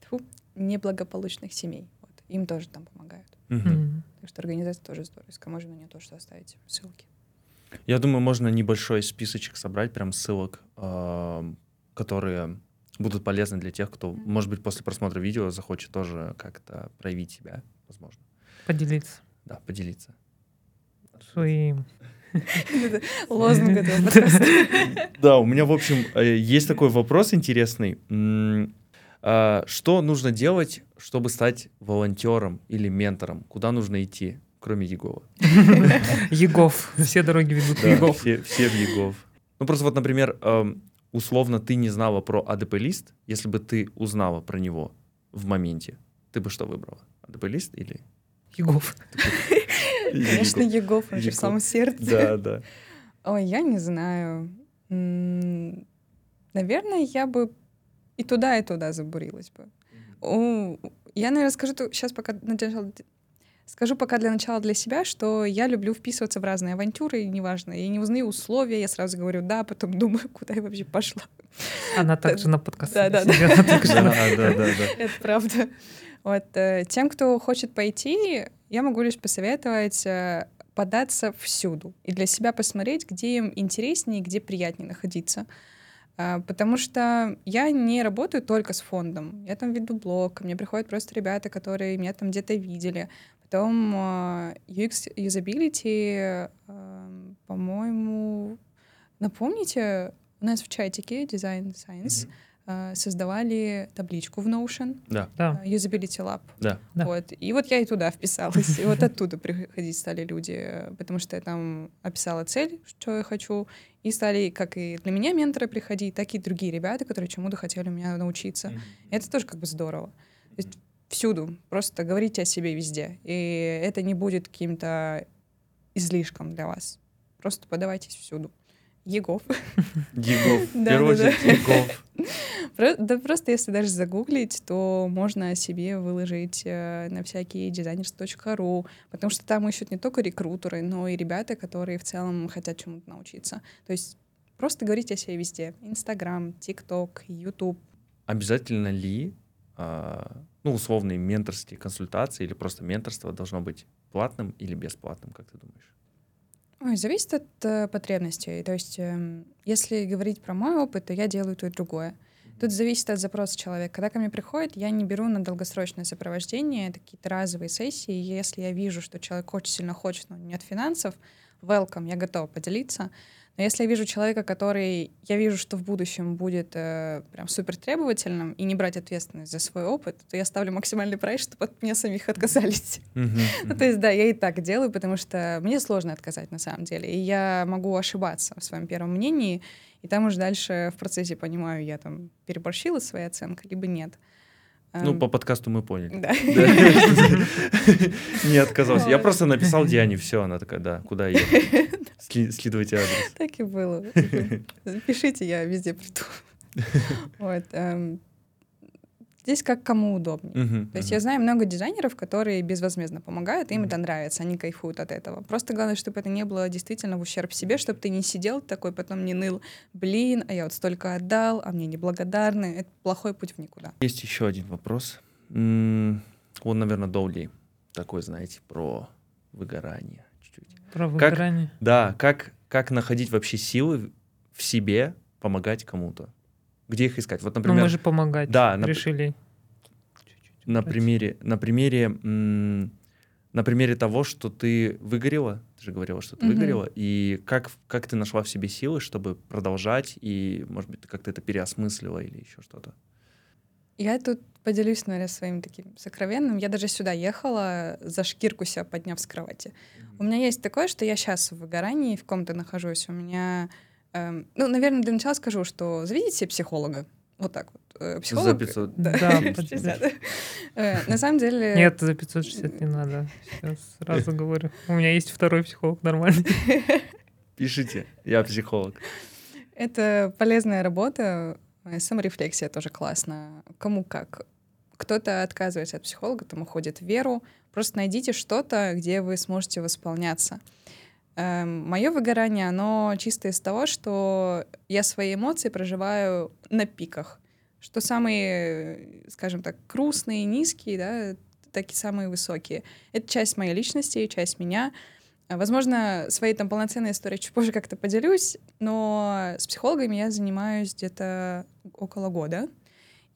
Тьфу, неблагополучных семей. Вот. Им тоже там помогают. Мгм. Так что организация тоже здоровская. Можно на нее тоже оставить ссылки. Я думаю, можно небольшой списочек собрать, прям ссылок, ам, которые будут полезны для тех, кто, может быть, после просмотра видео захочет тоже как-то проявить себя, возможно. Поделиться Да, поделиться. своим. Лозунг этого. Да, у меня, в общем, э, есть такой вопрос интересный. А, Что нужно делать, чтобы стать волонтером или ментором? Куда нужно идти, кроме Егова? Егов. Все дороги ведут в Егов. все, в Егов. Ну, просто вот, например, эм, условно ты не знала про АДП-лист, если бы ты узнала про него в моменте, ты бы что выбрала? АДП-лист или... Егов. Конечно, Егов? Он же в самом сердце. Да, да. Ой, я не знаю. Наверное, я бы и туда, и туда забурилась бы. У- Я, наверное, скажу сейчас пока для начала- Скажу пока для начала для себя, что я люблю вписываться в разные авантюры, и неважно. Я не узнаю условия, я сразу говорю «да», потом думаю, куда я вообще пошла. Она также на подкасте. Да, да, да. сидит, она также Да, на- да, да, да. Это правда. Вот э, тем, кто хочет пойти, я могу лишь посоветовать э, податься всюду и для себя посмотреть, где им интереснее и где приятнее находиться. А, Потому что я не работаю только с фондом. Я там веду блог, мне приходят просто ребята, которые меня там где-то видели. Потом э, UX э, по-моему, напомните, у нас в чатике Design Science э, создавали табличку в Notion, Да, Да. э, Usability Lab. да. Да. Вот. И вот я и туда вписалась. И вот оттуда приходить стали люди, э, потому что я там описала цель, что я хочу, и стали как и для меня менторы приходить, так и другие ребята, которые чему-то хотели у меня научиться. И это тоже как бы здорово. То есть всюду. Просто говорите о себе везде. И это не будет каким-то излишком для вас. Просто подавайтесь всюду. Егов. Егов. Очередь Егов. Да просто если даже загуглить, то можно о себе выложить э, на всякие designers.ru, потому что там ищут не только рекрутеры, но и ребята, которые в целом хотят чему-то научиться. То есть просто говорите о себе везде. Инстаграм, ТикТок, Ютуб, обязательно ли, а, ну, условные менторские консультации или просто менторство должно быть платным или бесплатным, как ты думаешь? Ой, зависит от э, потребностей. То есть, э, если говорить про мой опыт, то я делаю то и другое. Тут зависит от запроса человека. Когда ко мне приходит, я не беру на долгосрочное сопровождение, это какие-то разовые сессии. Если я вижу, что человек очень сильно хочет, но нет финансов, welcome, я готова поделиться. Но если я вижу человека, который, я вижу, что в будущем будет э, прям супер требовательным и не брать ответственность за свой опыт, то я ставлю максимальный прайс, чтобы от меня самих отказались. Ну, то есть, да, я и так делаю, потому что мне сложно отказать на самом деле. И я могу ошибаться в своем первом мнении, и там уже дальше в процессе понимаю, я там переборщила своей оценкой, либо нет. Ну, по подкасту мы поняли. Да. Не отказался. Я просто написал Диане, все, она такая, да, куда ехать? Скидывайте адрес. Так и было. Пишите, я везде приду. Вот. Эм, здесь как кому удобнее. Мгм, То есть мгм. я знаю много дизайнеров, которые безвозмездно помогают, им это нравится, они кайфуют от этого. Просто главное, чтобы это не было действительно в ущерб себе, чтобы ты не сидел такой, потом не ныл, блин, а я вот столько отдал, а мне неблагодарны. Это плохой путь в никуда. Есть еще один вопрос. Он, наверное, долгий. Такой, знаете, про выгорание. Про выгорание. Да, как, как находить вообще силы в себе помогать кому-то? Где их искать? Вот, Ну, например, мы же помогать Да, нап- решили. Чуть-чуть на примере, на примере, на примере того, что ты выгорела, ты же говорила, что ты Мгм. выгорела, и как, как ты нашла в себе силы, чтобы продолжать, и, может быть, ты как-то это переосмыслила или еще что-то? Я тут поделюсь, наверное, своим таким сокровенным. Я даже сюда ехала, за шкирку себя подняв с кровати. У меня есть такое, что я сейчас в выгорании, в ком-то нахожусь. У меня... эм, ну, наверное, для начала скажу, что заведите себе психолога. Вот так вот. Э, Психолог... За 500. Да, Да, 60. Э, На самом деле... Нет, за 560 не надо. Сейчас сразу говорю. У меня есть второй психолог нормальный. Пишите, я психолог. Это полезная работа. Э, Саморефлексия тоже классно. Кому как. Кто-то отказывается от психолога, там уходит в веру. Просто найдите что-то, где вы сможете восполняться. Мое выгорание, оно чисто из того, что я свои эмоции проживаю на пиках. Что самые, скажем так, грустные, низкие, да, так и самые высокие. Это часть моей личности, часть меня. А, Возможно, своей там полноценной историей чуть позже как-то поделюсь, но с психологами я занимаюсь где-то около года.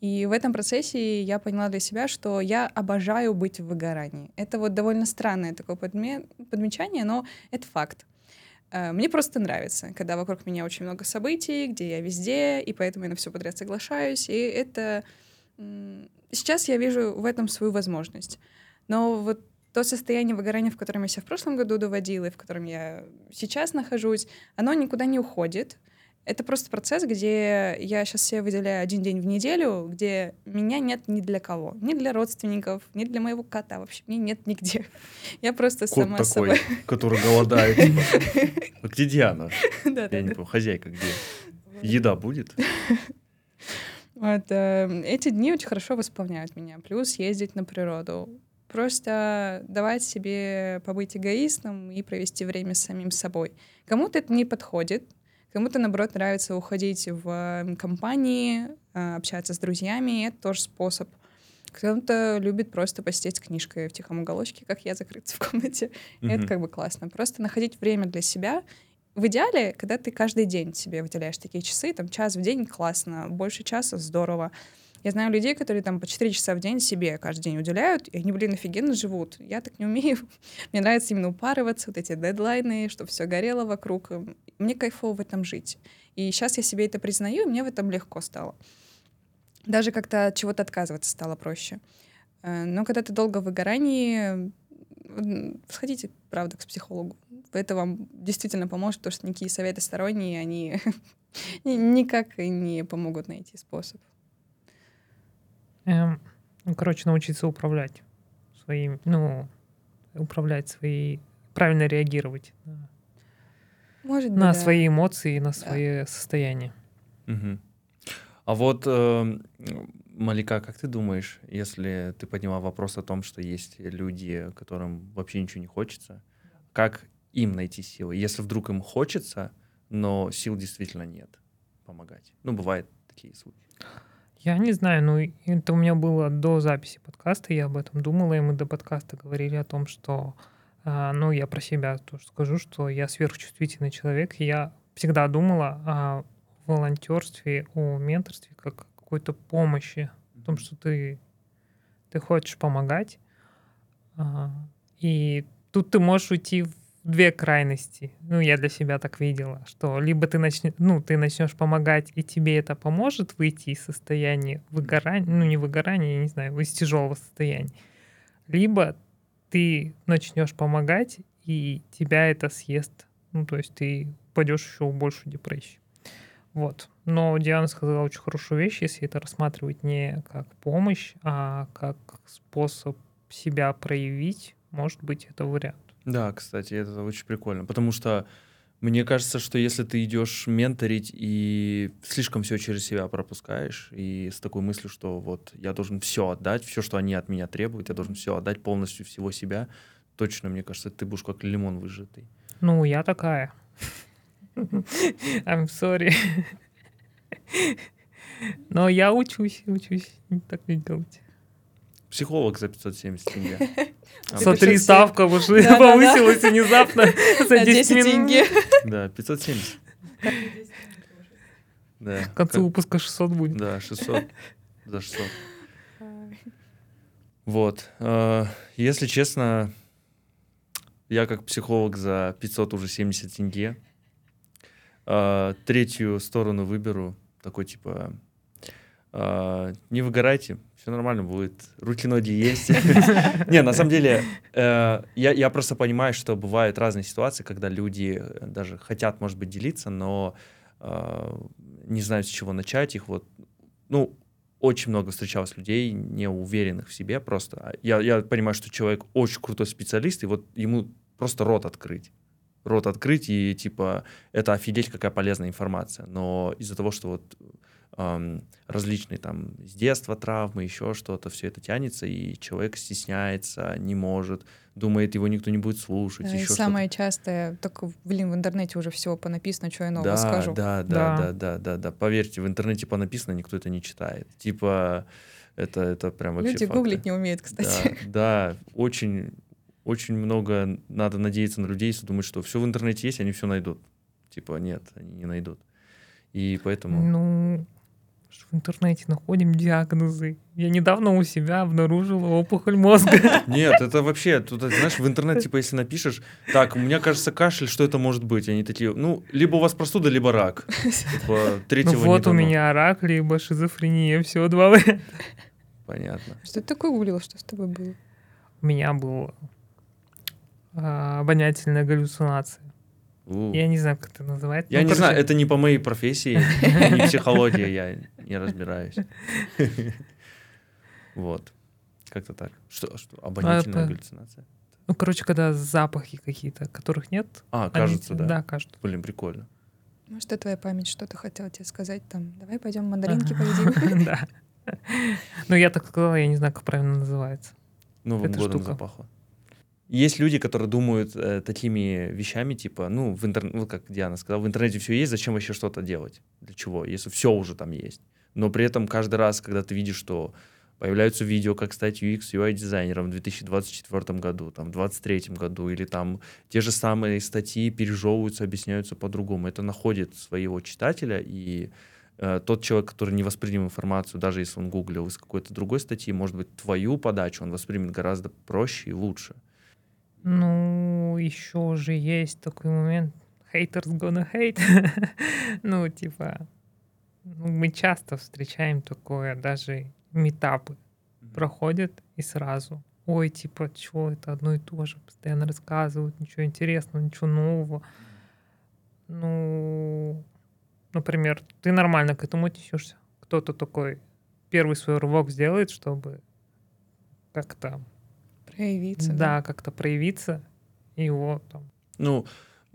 И в этом процессе я поняла для себя, что я обожаю быть в выгорании. Это вот довольно странное такое подме- подмечание, но это факт. Э, Мне просто нравится, когда вокруг меня очень много событий, где я везде, и поэтому я на все подряд соглашаюсь. И это... Сейчас я вижу в этом свою возможность. Но вот то состояние выгорания, в котором я себя в прошлом году доводила, и в котором я сейчас нахожусь, оно никуда не уходит. Это просто процесс, где я сейчас себе выделяю один день в неделю, где меня нет ни для кого. Ни для родственников, ни для моего кота. Вообще, меня нет нигде. Я просто Кот сама такой, собой. который голодает. А Где Диана? Я не помню, хозяйка где? Еда будет? Вот, э, эти дни очень хорошо восполняют меня. Плюс ездить на природу. Просто давать себе побыть эгоистом и провести время с самим собой. Кому-то это не подходит, кому-то, наоборот, нравится уходить в э, компании, э, общаться с друзьями, и это тоже способ. Кто-то любит просто посидеть с книжкой в тихом уголочке, как я, закрыться в комнате. И Это как бы классно. Просто находить время для себя. В идеале, когда ты каждый день себе выделяешь такие часы, там час в день классно, больше часа здорово. Я знаю людей, которые там по 4 часа в день себе каждый день уделяют, и они, блин, офигенно живут. Я так не умею. Мне нравится именно упарываться, вот эти дедлайны, чтобы все горело вокруг. Мне кайфово в этом жить. И сейчас я себе это признаю, и мне в этом легко стало. Даже как-то от чего-то отказываться стало проще. Э, Но когда ты долго в выгорании, сходите, правда, к психологу. Это вам действительно поможет, потому что никакие советы сторонние, они ни- никак не помогут найти способ. Эм, ну, короче, научиться управлять своим, ну, управлять свои, правильно реагировать на, Может быть, на да. свои эмоции и на свои состояния. Мгм. А вот, э, Малика, как ты думаешь, если ты подняла вопрос о том, что есть люди, которым вообще ничего не хочется, как им найти силы? Если вдруг им хочется, но сил действительно нет помогать. Ну, бывают такие случаи. Я не знаю, ну это у меня было до записи подкаста, я об этом думала, и мы до подкаста говорили о том, что, а, ну я про себя тоже скажу, что я сверхчувствительный человек, я всегда думала о волонтерстве, о менторстве как какой-то помощи, о том, что ты, ты хочешь помогать, а, и тут ты можешь уйти в две крайности. Ну, я для себя так видела, что либо ты начнешь, ну, ты начнешь помогать, и тебе это поможет выйти из состояния выгорания, ну, не выгорания, я не знаю, из тяжелого состояния. Либо ты начнешь помогать, и тебя это съест. Ну, то есть ты пойдешь еще в большую депрессию. Вот. Но Диана сказала очень хорошую вещь, если это рассматривать не как помощь, а как способ себя проявить, может быть, это вариант. Да, кстати, это очень прикольно, потому что мне кажется, что если ты идешь менторить и слишком все через себя пропускаешь, и с такой мыслью, что вот я должен все отдать, все, что они от меня требуют, я должен все отдать полностью всего себя, точно, мне кажется, ты будешь как лимон выжатый. Ну, я такая. I'm sorry. Но я учусь, учусь. Так не делать. Психолог за 570 тенге. А, Смотри, ставка повысилась внезапно за 10 10 минут. тенге. Да, 570. Да. К концу выпуска 600 будет. Да, 600. За 600. Вот. э, Если честно, я как психолог за 500 уже 70 тенге. Э, Третью сторону выберу. Такой типа... э, Не выгорайте, все нормально будет. Руки-ноги есть. Не, на самом деле, э, я, просто понимаю, что бывают разные ситуации, когда люди э, даже хотят, может быть, делиться, но э, не знают, с чего начать. Их вот, ну, очень много встречалось людей, не уверенных в себе просто. Я, я понимаю, что человек очень крутой специалист, и вот ему просто рот открыть. Рот открыть, и типа это офигеть, какая полезная информация. Но из-за того, что вот различные там с детства травмы, еще что-то, все это тянется, и человек стесняется, не может, думает, его никто не будет слушать, Да, и еще самое частое, так, блин, в интернете уже всего понаписано, что я нового да, скажу. Да, да, Да. да, да, да, да. Поверьте, в интернете понаписано, никто это не читает. Типа, это, это прям вообще Люди факты. гуглить не умеют, кстати. Да, да, очень, очень много надо надеяться на людей, если думают, что все в интернете есть, они все найдут. Типа, нет, они не найдут. И поэтому... Ну, в интернете находим диагнозы. Я недавно у себя обнаружила опухоль мозга. Нет, это вообще, тут, знаешь, в интернет, типа, если напишешь, так, у меня, кажется, кашель, что это может быть? Они такие, ну, либо у вас простуда, либо рак. Типа, третьего Ну вот у меня рак, либо шизофрения, все два варианта. Понятно. Что ты такое гуглил, что с тобой было? У меня была а, обонятельная галлюцинация. У. Я не знаю, как это называется. Я Ну, не короче, знаю, это не по моей профессии, не психология, я не разбираюсь. Вот. Как-то так. Что, что обонятельная галлюцинация? Ну, короче, когда запахи какие-то, которых нет. А, кажется, да. Да, кажется. Блин, прикольно. Может, это твоя память что-то хотела тебе сказать там? Давай пойдем мандаринки поедим. Да. Ну, я так сказала, я не знаю, как правильно называется. Новым Эта годом запахло. Есть люди, которые думают э, такими вещами, типа, ну, в интер... ну, как Диана сказала, в интернете все есть, зачем вообще что-то делать? Для чего? Если все уже там есть. Но при этом каждый раз, когда ты видишь, что появляются видео, как стать UX, UI дизайнером в 2024 году, там, в 2023 году, или там те же самые статьи пережевываются, объясняются по-другому. Это находит своего читателя, и э, тот человек, который не воспринял информацию, даже если он гуглил из какой-то другой статьи, может быть, твою подачу он воспримет гораздо проще и лучше. Ну, еще же есть такой момент. Haters gonna hate. ну, типа, ну, мы часто встречаем такое, даже метапы проходят и сразу. Ой, типа, что это одно и то же, постоянно рассказывают, ничего интересного, ничего нового. Ну, например, ты нормально к этому отнесешься. Кто-то такой первый свой рывок сделает, чтобы как-то Проявиться. да, как-то проявиться, и его там. Ну,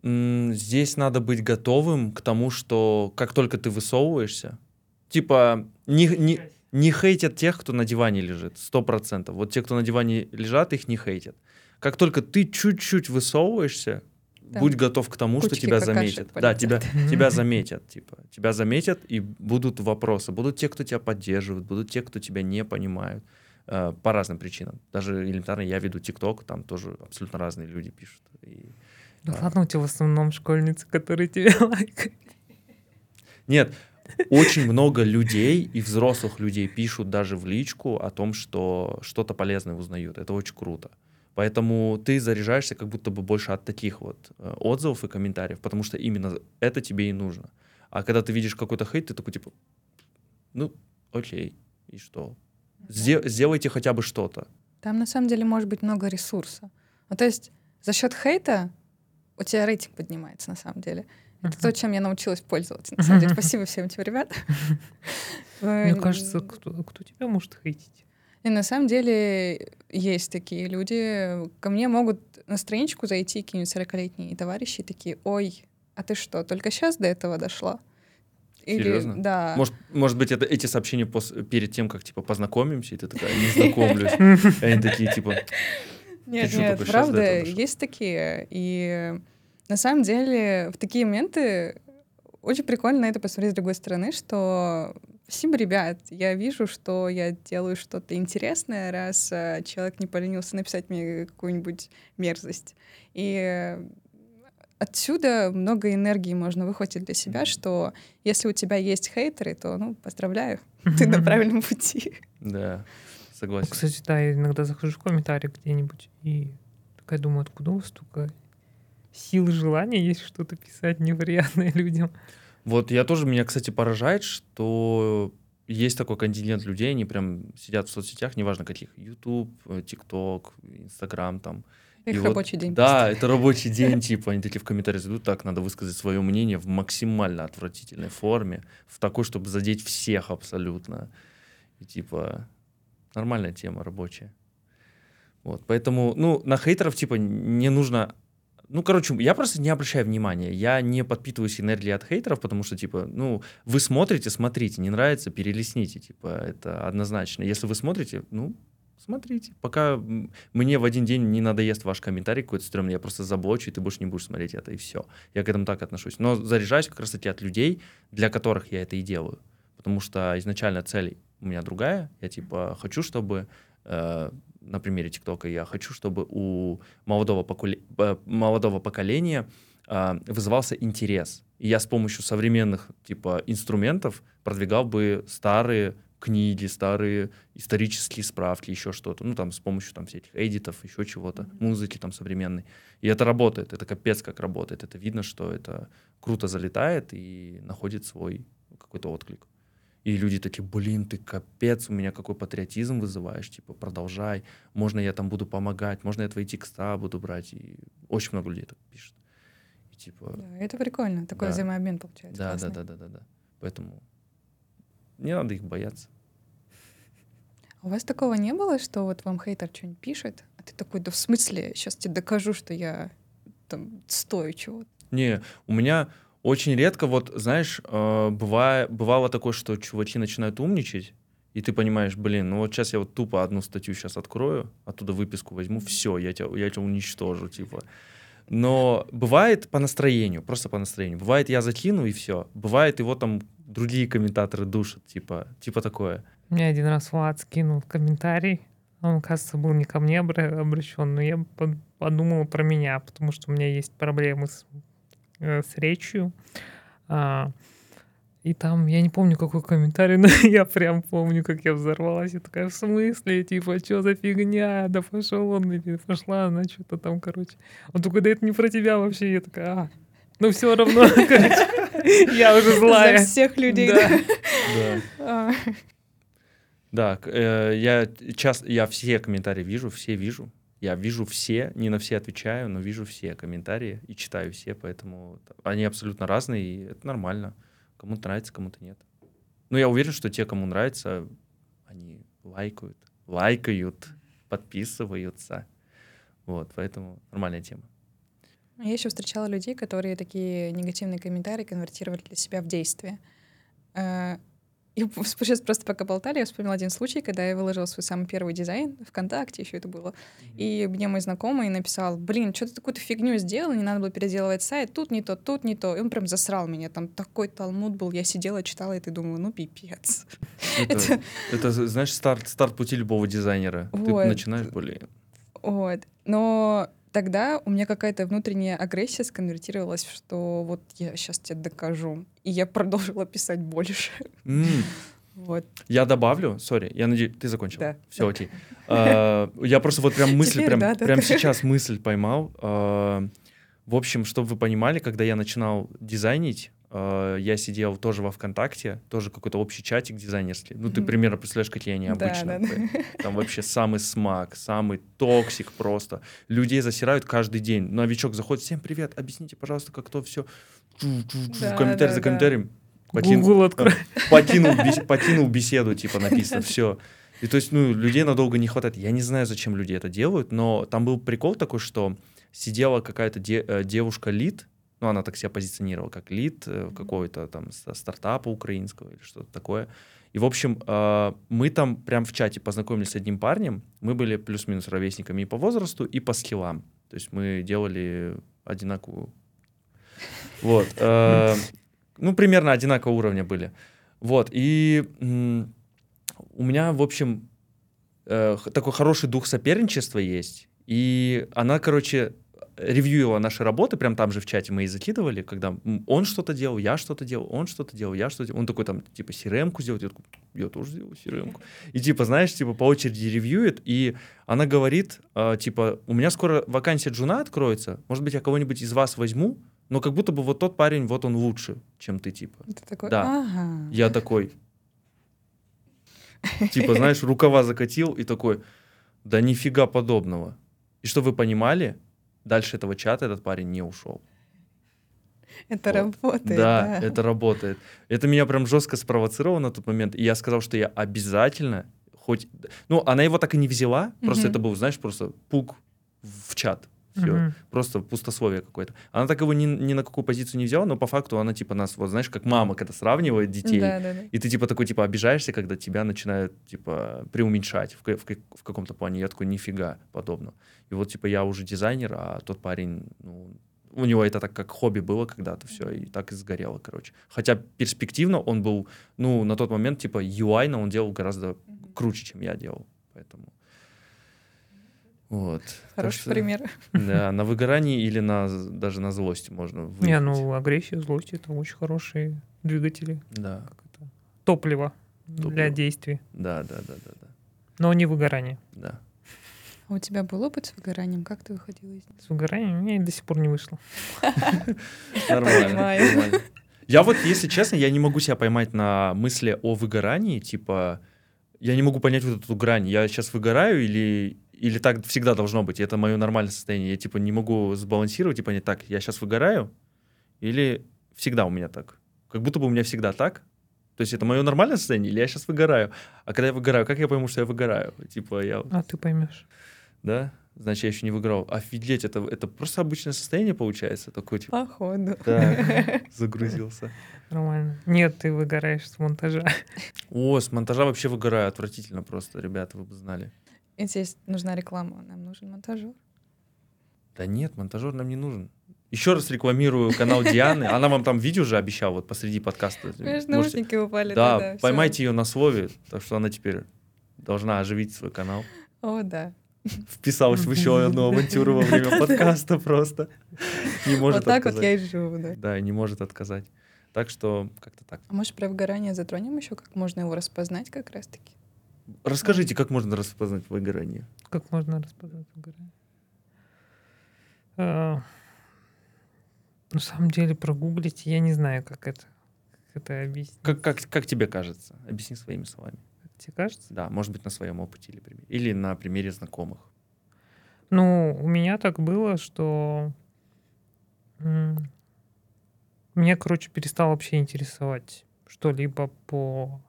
здесь надо быть готовым к тому, что как только ты высовываешься, типа, не, не, не хейтят тех, кто на диване лежит, сто процентов. Вот те, кто на диване лежат, их не хейтят. Как только ты чуть-чуть высовываешься, Там будь готов к тому, что тебя заметят. Да, полетят. тебя, тебя заметят, типа, тебя заметят, и будут вопросы. Будут те, кто тебя поддерживает, будут те, кто тебя не понимают. э, по разным причинам. Даже элементарно я веду ТикТок, там тоже абсолютно разные люди пишут. И, Да а, ладно, у тебя в основном школьницы, которые тебя лайкают. Нет, очень много людей и взрослых людей пишут даже в личку о том, что что-то полезное узнают. Это очень круто. Поэтому ты заряжаешься как будто бы больше от таких вот э, отзывов и комментариев, потому что именно это тебе и нужно. А когда ты видишь какой-то хейт, ты такой типа, ну, окей, и что? Сде- сделайте хотя бы что-то. Там на самом деле может быть много ресурса. Ну, то есть за счет хейта у тебя рейтинг поднимается на самом деле. Это то, чем я научилась пользоваться. На самом деле, спасибо всем этим ребятам. Мне кажется, кто, кто тебя может хейтить? И на самом деле есть такие люди. Ко мне могут на страничку зайти какие-нибудь 40-летние товарищи и такие, ой, а ты что, только сейчас до этого дошла? Или, Серьезно? Да. Может, может быть, это эти сообщения пос- перед тем, как типа познакомимся, и ты такая, не знакомлюсь. Они такие, типа, Нет, нет, правда, есть такие. И на самом деле в такие моменты очень прикольно на это посмотреть с другой стороны, что спасибо, ребят, я вижу, что я делаю что-то интересное, раз э, человек не поленился написать мне какую-нибудь мерзость. И отсюда много энергии можно выхватить для себя, что если у тебя есть хейтеры, то, ну, поздравляю, ты на правильном пути. да, Ну, согласен. Кстати, да, я иногда захожу в комментарии где-нибудь и такая думаю, откуда у вас столько сил и желания есть что-то писать неприятное людям. Вот я тоже, меня, кстати, поражает, что есть такой континент людей, они прям сидят в соцсетях, неважно каких, YouTube, э, TikTok, Instagram там. Их И вот- рабочий день. Да, это рабочий день, типа, они такие в комментариях идут, так, надо высказать свое мнение в максимально отвратительной форме, в такой, чтобы задеть всех абсолютно. И, типа, нормальная тема рабочая. Вот, поэтому, ну, на хейтеров, типа, не нужно... Ну, короче, я просто не обращаю внимания. Я не подпитываюсь энергией от хейтеров, потому что, типа, ну, вы смотрите, смотрите, не нравится, перелесните, типа, это однозначно. Если вы смотрите, ну, смотрите. Пока мне в один день не надоест ваш комментарий какой-то стрёмный, я просто заблочу, и ты больше не будешь смотреть это, и все. Я к этому так отношусь. Но заряжаюсь как раз-таки от людей, для которых я это и делаю. Потому что изначально цель у меня другая. Я, типа, хочу, чтобы э, на примере ТикТока я хочу, чтобы у молодого, поколе- э, молодого поколения э, вызывался интерес. И я с помощью современных типа инструментов продвигал бы старые книги, старые исторические справки, еще что-то. Ну, там, с помощью там всяких эдитов, еще чего-то, музыки там современной. И это работает, это капец как работает. Это видно, что это круто залетает и находит свой какой-то отклик. И люди такие, блин, ты капец, у меня какой патриотизм вызываешь, типа, продолжай, можно я там буду помогать, можно я твои текста буду брать. И очень много людей так пишет. И типа, Да, это прикольно. Такой Да. взаимообмен получается. да, да, классный. да, да, да, да. Поэтому не надо их бояться. А У вас такого не было, что вот вам хейтер что-нибудь пишет, а ты такой, да в смысле, сейчас тебе докажу, что я там стою чего-то. Не, у меня очень редко, вот, знаешь, э, бывая, бывало такое, что чуваки начинают умничать, и ты понимаешь, блин, ну вот сейчас я вот тупо одну статью сейчас открою, оттуда выписку возьму, все, я тебя, я тебя уничтожу, типа. Но бывает по настроению, просто по настроению. Бывает, я закину, и все. Бывает, его там другие комментаторы душат, типа, типа такое. Мне один раз Влад скинул комментарий. Он, кажется, был не ко мне обра- обращен, но я под- подумала про меня, потому что у меня есть проблемы с, с речью. А, и там, я не помню, какой комментарий, но я прям помню, как я взорвалась. Я такая, в смысле? Типа, что за фигня? Да пошел он, или пошла она, что-то там, короче. Он такой, да это не про тебя вообще. Я такая, а, ну все равно, короче, я уже злая. За всех людей. Да. Да. А, э, я часто, я все комментарии вижу, все вижу. Я вижу все, не на все отвечаю, но вижу все комментарии и читаю все, поэтому они абсолютно разные, и это нормально. Кому-то нравится, кому-то нет. Но я уверен, что те, кому нравится, они лайкают, лайкают, подписываются. Вот, поэтому нормальная тема. Я еще встречала людей, которые такие негативные комментарии конвертировали для себя в действие. И сейчас просто пока болтали, я вспомнила один случай, когда я выложила свой самый первый дизайн ВКонтакте, еще это было. И мне мой знакомый написал, блин, что ты такую-то фигню сделал, не надо было переделывать сайт, тут не то, тут не то. И он прям засрал меня, там такой талмуд был, я сидела, читала это и думала, ну пипец. Это, это знаешь, старт, старт пути любого дизайнера. Вот. Ты начинаешь, блин. Вот. Но тогда у меня какая-то внутренняя агрессия сконвертировалась, что вот я сейчас тебе докажу. И я продолжила писать больше. М, Вот. Я добавлю, sorry, я надеюсь, ты закончил. Да. Все, окей. А, Я просто вот прям мысль, прям, сейчас мысль поймал. А, В общем, чтобы вы понимали, когда я начинал дизайнить, а, я сидел тоже во ВКонтакте, тоже какой-то общий чатик дизайнерский. Ну, ты примерно представляешь, какие они Да, обычно. да, да. Там вообще самый смак, самый токсик просто. Людей засирают каждый день. Новичок заходит, всем привет, объясните, пожалуйста, как то все. Да, комментарий да, за да. комментарием. Покин- Google открой. покинул, бес- покинул беседу, типа написано, все. И то есть, ну, людей надолго не хватает. Я не знаю, зачем люди это делают, но там был прикол такой, что сидела какая-то де- э, девушка-лид, ну, она так себя позиционировала, как лид э, какого-то там ста- стартапа украинского или что-то такое. И, в общем, э, мы там прям в чате познакомились с одним парнем, мы были плюс-минус ровесниками и по возрасту, и по скиллам. То есть мы делали одинаковую... Вот. э, Ну, примерно одинакового уровня были. Вот. И у меня, в общем, э, такой хороший дух соперничества есть. И она, короче, ревьюила наши работы, прям там же в чате мы и закидывали, когда он что-то делал, я что-то делал, он что-то делал, я что-то делал. Он такой там, типа, crm сделал, я такой, я тоже сделал crm И, типа, знаешь, типа, по очереди ревьюет, и она говорит, э, типа, у меня скоро вакансия джуна откроется, может быть, я кого-нибудь из вас возьму, но как будто бы вот тот парень, вот он лучше, чем ты, типа. Ты такой, Да. ага. Я такой, типа, знаешь, рукава закатил и такой, да нифига подобного. И что вы понимали, дальше этого чата этот парень не ушел. Это Вот. работает, да, да. это работает. Это меня прям жестко спровоцировало на тот момент. И я сказал, что я обязательно, хоть... Ну, она его так и не взяла, просто Мгм. это был, знаешь, просто пук в чат. Все, Мгм. просто пустословие какое-то. Она так его ни, ни на какую позицию не взяла, но по факту она типа нас, вот знаешь, как мама, когда сравнивает детей, Да, да, да. и ты типа такой типа обижаешься, когда тебя начинают типа преуменьшать в, в, в каком-то плане. Я такой нифига подобного. И вот типа я уже дизайнер, а тот парень, ну, у него это так как хобби было когда-то все, и так и сгорело, короче. Хотя перспективно он был, ну, на тот момент типа UI, но он делал гораздо круче, чем я делал, поэтому. Вот. Так Хороший что, пример. Да, на выгорании или на даже на злости можно выехать. Не, ну агрессия, злость это очень хорошие двигатели, Да, это, топливо, для Топливо. действий, да, да, да, да, да. но не выгорание. да. А у тебя был опыт с выгоранием? Как ты выходила из него? С выгоранием у меня и до сих пор не вышло. Нормально, Понимаю. нормально. Я вот, если честно, я не могу себя поймать на мысли о выгорании, типа, я не могу понять вот эту грань. Я сейчас выгораю или, или так всегда должно быть, это мое нормальное состояние. Я, типа, не могу сбалансировать и понять, так, я сейчас выгораю или всегда у меня так? Как будто бы у меня всегда так. То есть это мое нормальное состояние или я сейчас выгораю? А когда я выгораю, как я пойму, что я выгораю? Типа, я, А ты поймешь. да? Значит, я еще не выиграл. Офигеть, это, это просто обычное состояние получается. Такое, типа, Походу. так, загрузился. Нормально. Нет, ты выгораешь с монтажа. О, с монтажа вообще выгораю отвратительно просто, ребята, вы бы знали. Здесь нужна реклама, нам нужен монтажер. Да нет, монтажер нам не нужен. Еще раз рекламирую канал Дианы. Она вам там видео же обещала вот посреди подкаста. Конечно, наушники упали. Да, да, поймайте ее на слове, так что она теперь должна оживить свой канал. О, да. Вписалась в еще одну авантюру во время подкаста просто. Не может вот так вот я и живу, да. Да, не может отказать. Так что как-то так. А может, про выгорание затронем еще, как можно его распознать как раз-таки? Расскажите, как можно распознать выгорание? Как можно распознать выгорание? А, На самом деле прогуглить, я не знаю, как это, как это объяснить. Как, как, как тебе кажется? Объясни своими словами. Как тебе кажется? Да, может быть, на своем опыте или, примере. или на примере знакомых. Ну, у меня так было, что м, меня, короче, перестало вообще интересовать что-либо по,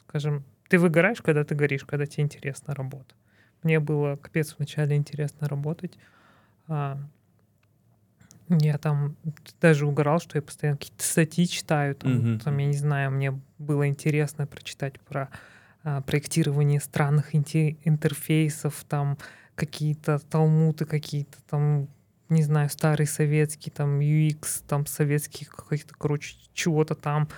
скажем, ты выгораешь, когда ты горишь, когда тебе интересна работа. Мне было капец вначале интересно работать. А, я там даже угорал, что я постоянно какие-то статьи читаю, там, Мгм. там, я не знаю, мне было интересно прочитать про а, проектирование странных инте- интерфейсов, там какие-то талмуты, какие-то там, не знаю, старый советский, там UX, там советский каких-то, короче, чего-то там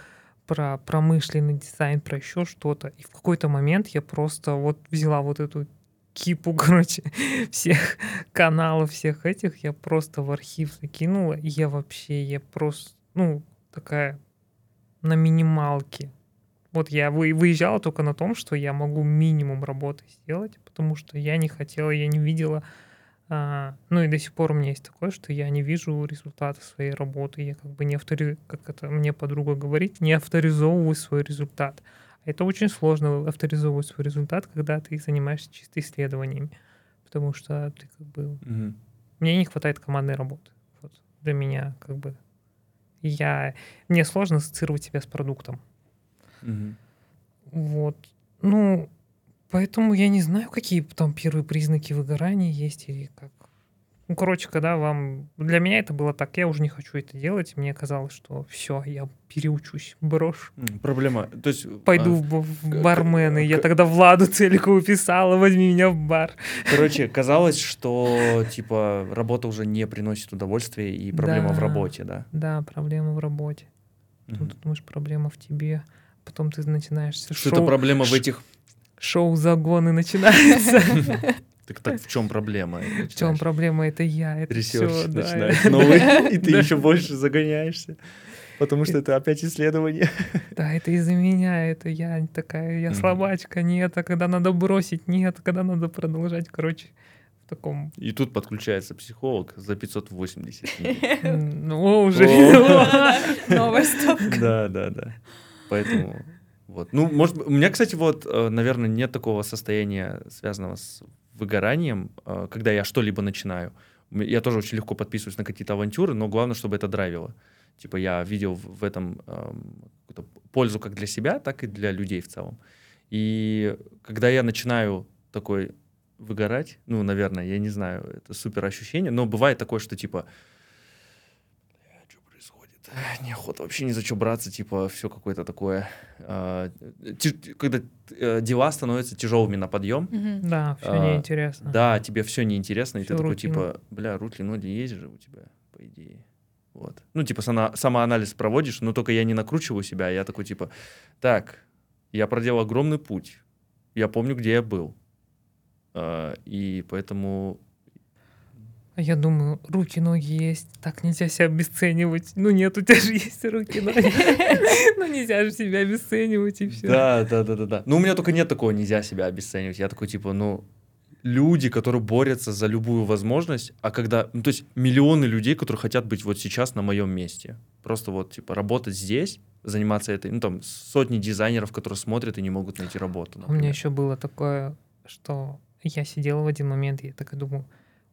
про промышленный дизайн, про еще что-то. И в какой-то момент я просто вот взяла вот эту кипу, короче, всех каналов, всех этих, я просто в архив закинула, и я вообще, я просто, ну, такая на минималке. Вот я вы, выезжала только на том, что я могу минимум работы сделать, потому что я не хотела, я не видела, а, ну и до сих пор у меня есть такое, что я не вижу результата своей работы, я как бы не автори... как это мне подруга говорит, не авторизовываю свой результат. Это очень сложно авторизовывать свой результат, когда ты занимаешься чисто исследованиями, потому что ты как бы... Мгм. Мне не хватает командной работы. Вот. Для меня как бы... Я... Мне сложно ассоциировать себя с продуктом. Мгм. Вот. Ну, поэтому я не знаю, какие там первые признаки выгорания есть или как. Ну, короче, когда вам... Для меня это было так, я уже не хочу это делать. Мне казалось, что все, я переучусь, брошу. М, Проблема, то есть... Пойду а, в, в к- бармены. Я к- тогда Владу Целикову писала, возьми меня в бар. Короче, казалось, что типа работа уже не приносит удовольствия и проблема в Да. работе, да. Да, проблема в работе. Мгм. ты думаешь, проблема в тебе. Потом ты начинаешь Что шоу, проблема в этих... шоу загоны начинается. Так, так в чем проблема? В чем проблема? Это я. Это Ресерч все, да. начинается новый, и ты еще больше загоняешься. Потому что это опять исследование. Да, это из-за меня, это я такая, я слабачка, нет, а когда надо бросить, нет, а когда надо продолжать, короче, в таком, И тут подключается психолог за 580 тенге. м, ну, уже. Новая стопка. Да, да, да. Поэтому вот. Ну, может, у меня, кстати, вот, э, наверное, нет такого состояния, связанного с выгоранием, э, когда я что-либо начинаю. Я тоже очень легко подписываюсь на какие-то авантюры, но главное, чтобы это драйвило. Типа я видел в этом какую-то пользу как для себя, так и для людей в целом. И когда я начинаю такой выгорать, ну, наверное, я не знаю, это супер ощущение, но бывает такое, что типа? Неохота вообще ни за что браться, типа, все какое-то такое. а, ти- когда э, дела становятся тяжелыми на подъем, Мгм. да, все А, неинтересно. да, тебе все неинтересно, и ты Всё такой, типа, бля, рут линоди есть же у тебя, по идее. Вот. Ну, типа, сама, самоанализ проводишь, но только я не накручиваю себя, а я такой, типа, так, я проделал огромный путь, я помню, где я был. А, и поэтому А я думаю, руки, ноги есть, так нельзя себя обесценивать. Ну нет, у тебя же есть руки, ноги. Ну нельзя же себя обесценивать и все. Да, да, да, да, да. Ну, у меня только нет такого, нельзя себя обесценивать. Я такой, типа, ну, люди, которые борются за любую возможность, а когда, ну, то есть миллионы людей, которые хотят быть вот сейчас на моем месте. Просто вот, типа, работать здесь, заниматься этой, ну, там, сотни дизайнеров, которые смотрят и не могут найти работу. У меня например. еще было такое, что я сидела в один момент, и я такая думаю,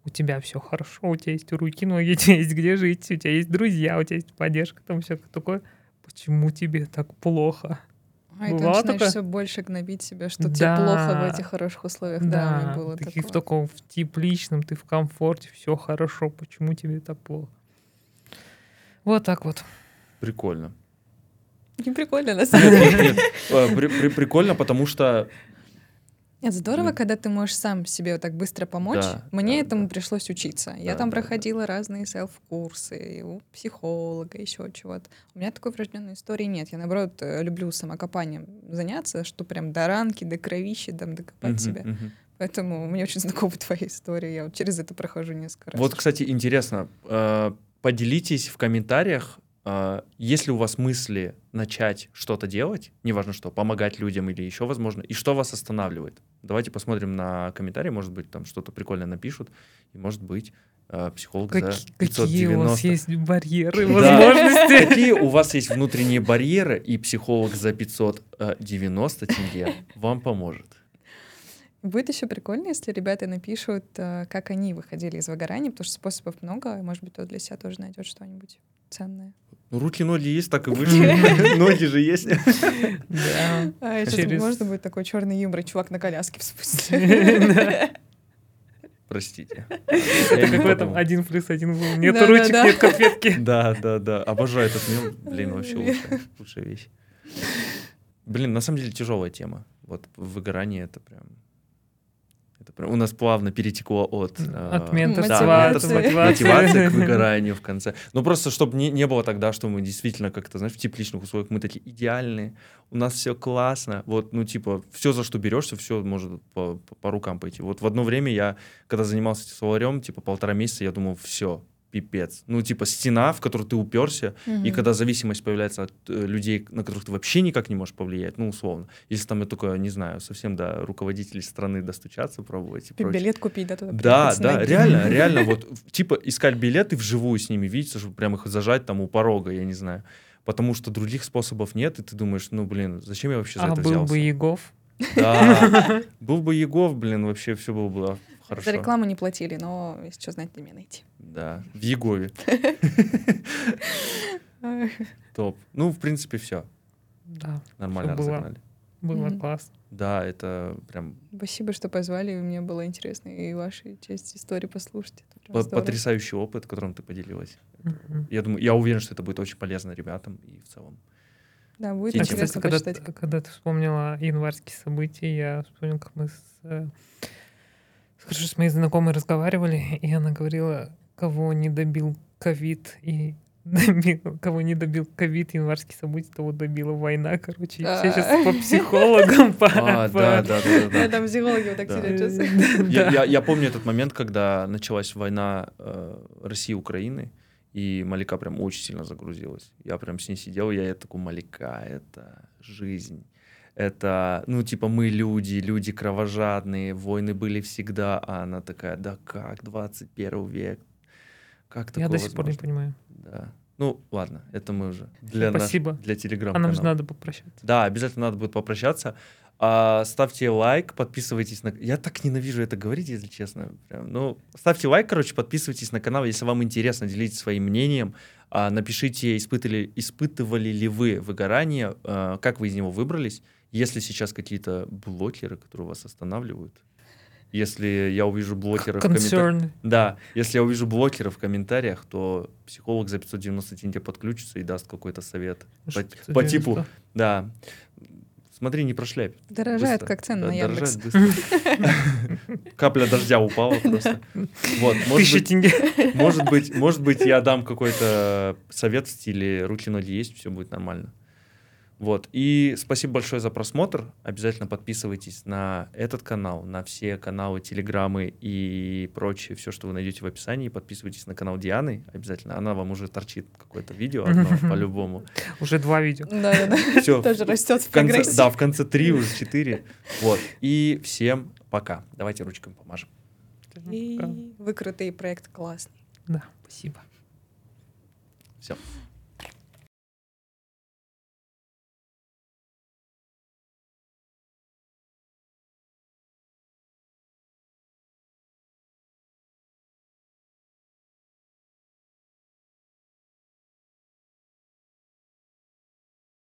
у тебя все хорошо, у тебя есть руки, ноги, у тебя есть где жить, у тебя есть друзья, у тебя есть поддержка, там все такое. Почему тебе так плохо? А, и ты Бывало начинаешь такое? все больше гнобить себя, что тебе плохо в Да. этих хороших условиях. Да, меня было ты в такое. таком в тепличном, ты в комфорте, все хорошо, почему тебе так плохо? Вот так вот. Прикольно. Не прикольно, на самом деле. э, при- при- прикольно, потому что Нет, здорово, Ну. когда ты можешь сам себе вот так быстро помочь. Да, Мне да, этому да. пришлось учиться. Я Да, там да, да. проходила разные селф-курсы у психолога, еще чего-то. У меня такой врожденной истории нет. Я, наоборот, э, люблю самокопанием заняться, что прям до ранки, до кровищи там докопать Мгм, себя. мгм. Поэтому мне очень знакома твоя история. Я вот через это прохожу несколько раз. Вот, кстати, интересно, э, поделитесь в комментариях, э, есть ли у вас мысли начать что-то делать, неважно что, помогать людям или еще возможно, и что вас останавливает. Давайте посмотрим на комментарии, может быть, там что-то прикольное напишут, и может быть э, психолог за Каки- какие у вас 590. есть барьеры, Да. возможности? Какие у вас есть внутренние барьеры, и психолог за 590 тенге вам поможет. Будет еще прикольно, если ребята напишут, э, как они выходили из выгорания, потому что способов много, и, может быть, кто для себя тоже найдет что-нибудь ценное. Ну, руки, ноги есть, так и вышли. Ноги же есть. Да. А, сейчас можно будет такой черный юмор, чувак на коляске в смысле. Простите. Это как в этом один плюс один был. Нет ручек, да. нет конфетки. Да, да, да. Обожаю этот мем. Блин, вообще лучшая, лучшая вещь. Блин, на самом деле тяжелая тема. Вот выгорание это прям... У нас плавно перетекло от... э, От менторства, да, мотивации. мотивации к выгоранию в конце. Ну, просто, чтобы не, не было тогда, что мы действительно как-то, знаешь, в тепличных условиях мы такие идеальные, у нас все классно. Вот, ну, типа, все, за что берешься, все может по, по- по рукам пойти. Вот в одно время я, когда занимался словарем, типа, полтора месяца, я думал, все, пипец. Ну, типа, стена, в которую ты уперся, и Мгм. когда зависимость появляется от э, людей, на которых ты вообще никак не можешь повлиять, ну, условно, если там я только, не знаю, совсем до руководителей страны достучаться, пробовать и прочее. Билет купить, да, туда Да, да, ноги. реально, реально, вот, типа, искать билеты вживую с ними, видеться, чтобы прям их зажать там у порога, я не знаю. Потому что других способов нет, и ты думаешь, ну, блин, зачем я вообще за А это был взялся? бы Егов. Да, был бы Егов, блин, вообще все было бы хорошо. За рекламу не платили, но если что, знать, где меня найти. Да, в Егове. Топ. Ну, в принципе, все. Да, Нормально разогнали. было Мгм. классно. Да, это прям Спасибо, что позвали, и мне было интересно и ваши часть истории послушать. Потрясающий опыт, которым ты поделилась. Я думаю, я уверен, что это будет очень полезно ребятам и в целом. Да, будет А, Интересно когда, почитать. когда ты вспомнила январские события, я вспомнил, как мы с, э, скажу, с моей знакомой разговаривали, и она говорила, кого не добил ковид и добил- кого не добил ковид, январские события, того добила война, короче. Все сейчас по психологам, по, А, по- да, да, да, да. Я там психологи вот так Да. сидят сейчас. Я, я- я помню этот момент, когда началась война э, России и Украины, и Малика прям очень сильно загрузилась. Я прям с ней сидел, я такой, Малика, это жизнь. Это, ну, типа, мы люди, люди кровожадные, войны были всегда, а она такая, да как, 21 век, как такое Я до сих пор не возможно?» понимаю. Да. Ну, ладно, это мы уже для, Спасибо. для телеграм А нам же надо попрощаться. да, обязательно надо будет попрощаться. А, ставьте лайк, подписывайтесь на... Я так ненавижу это говорить, если честно. Прям. Ну, ставьте лайк, короче, подписывайтесь на канал, если вам интересно, делитесь своим мнением. А, напишите, испытывали, испытывали ли вы выгорание, а, как вы из него выбрались, если сейчас какие-то блокеры, которые вас останавливают. Если я увижу блокера в комментариях... Да, если я увижу блокера в комментариях, то психолог за 590 тенге подключится и даст какой-то совет. По, по типу, да, смотри, не прошляпь. Дорожает, Быстро. как цены Да, на Яндекс. Капля дождя упала просто. Вот, может быть, может быть, может быть, я дам какой-то совет в стиле руки ноги есть, все будет нормально. Вот. И спасибо большое за просмотр. Обязательно подписывайтесь на этот канал, на все каналы, телеграммы и прочее, все, что вы найдете в описании. Подписывайтесь на канал Дианы обязательно. Она вам уже торчит какое-то видео одно по-любому. Уже два видео. Да-да-да. Все. Тоже растет в конце, да, в конце три, уже четыре. Вот. И всем пока. Давайте ручками помажем. И вы крутые, проект классный. Да, спасибо. Все.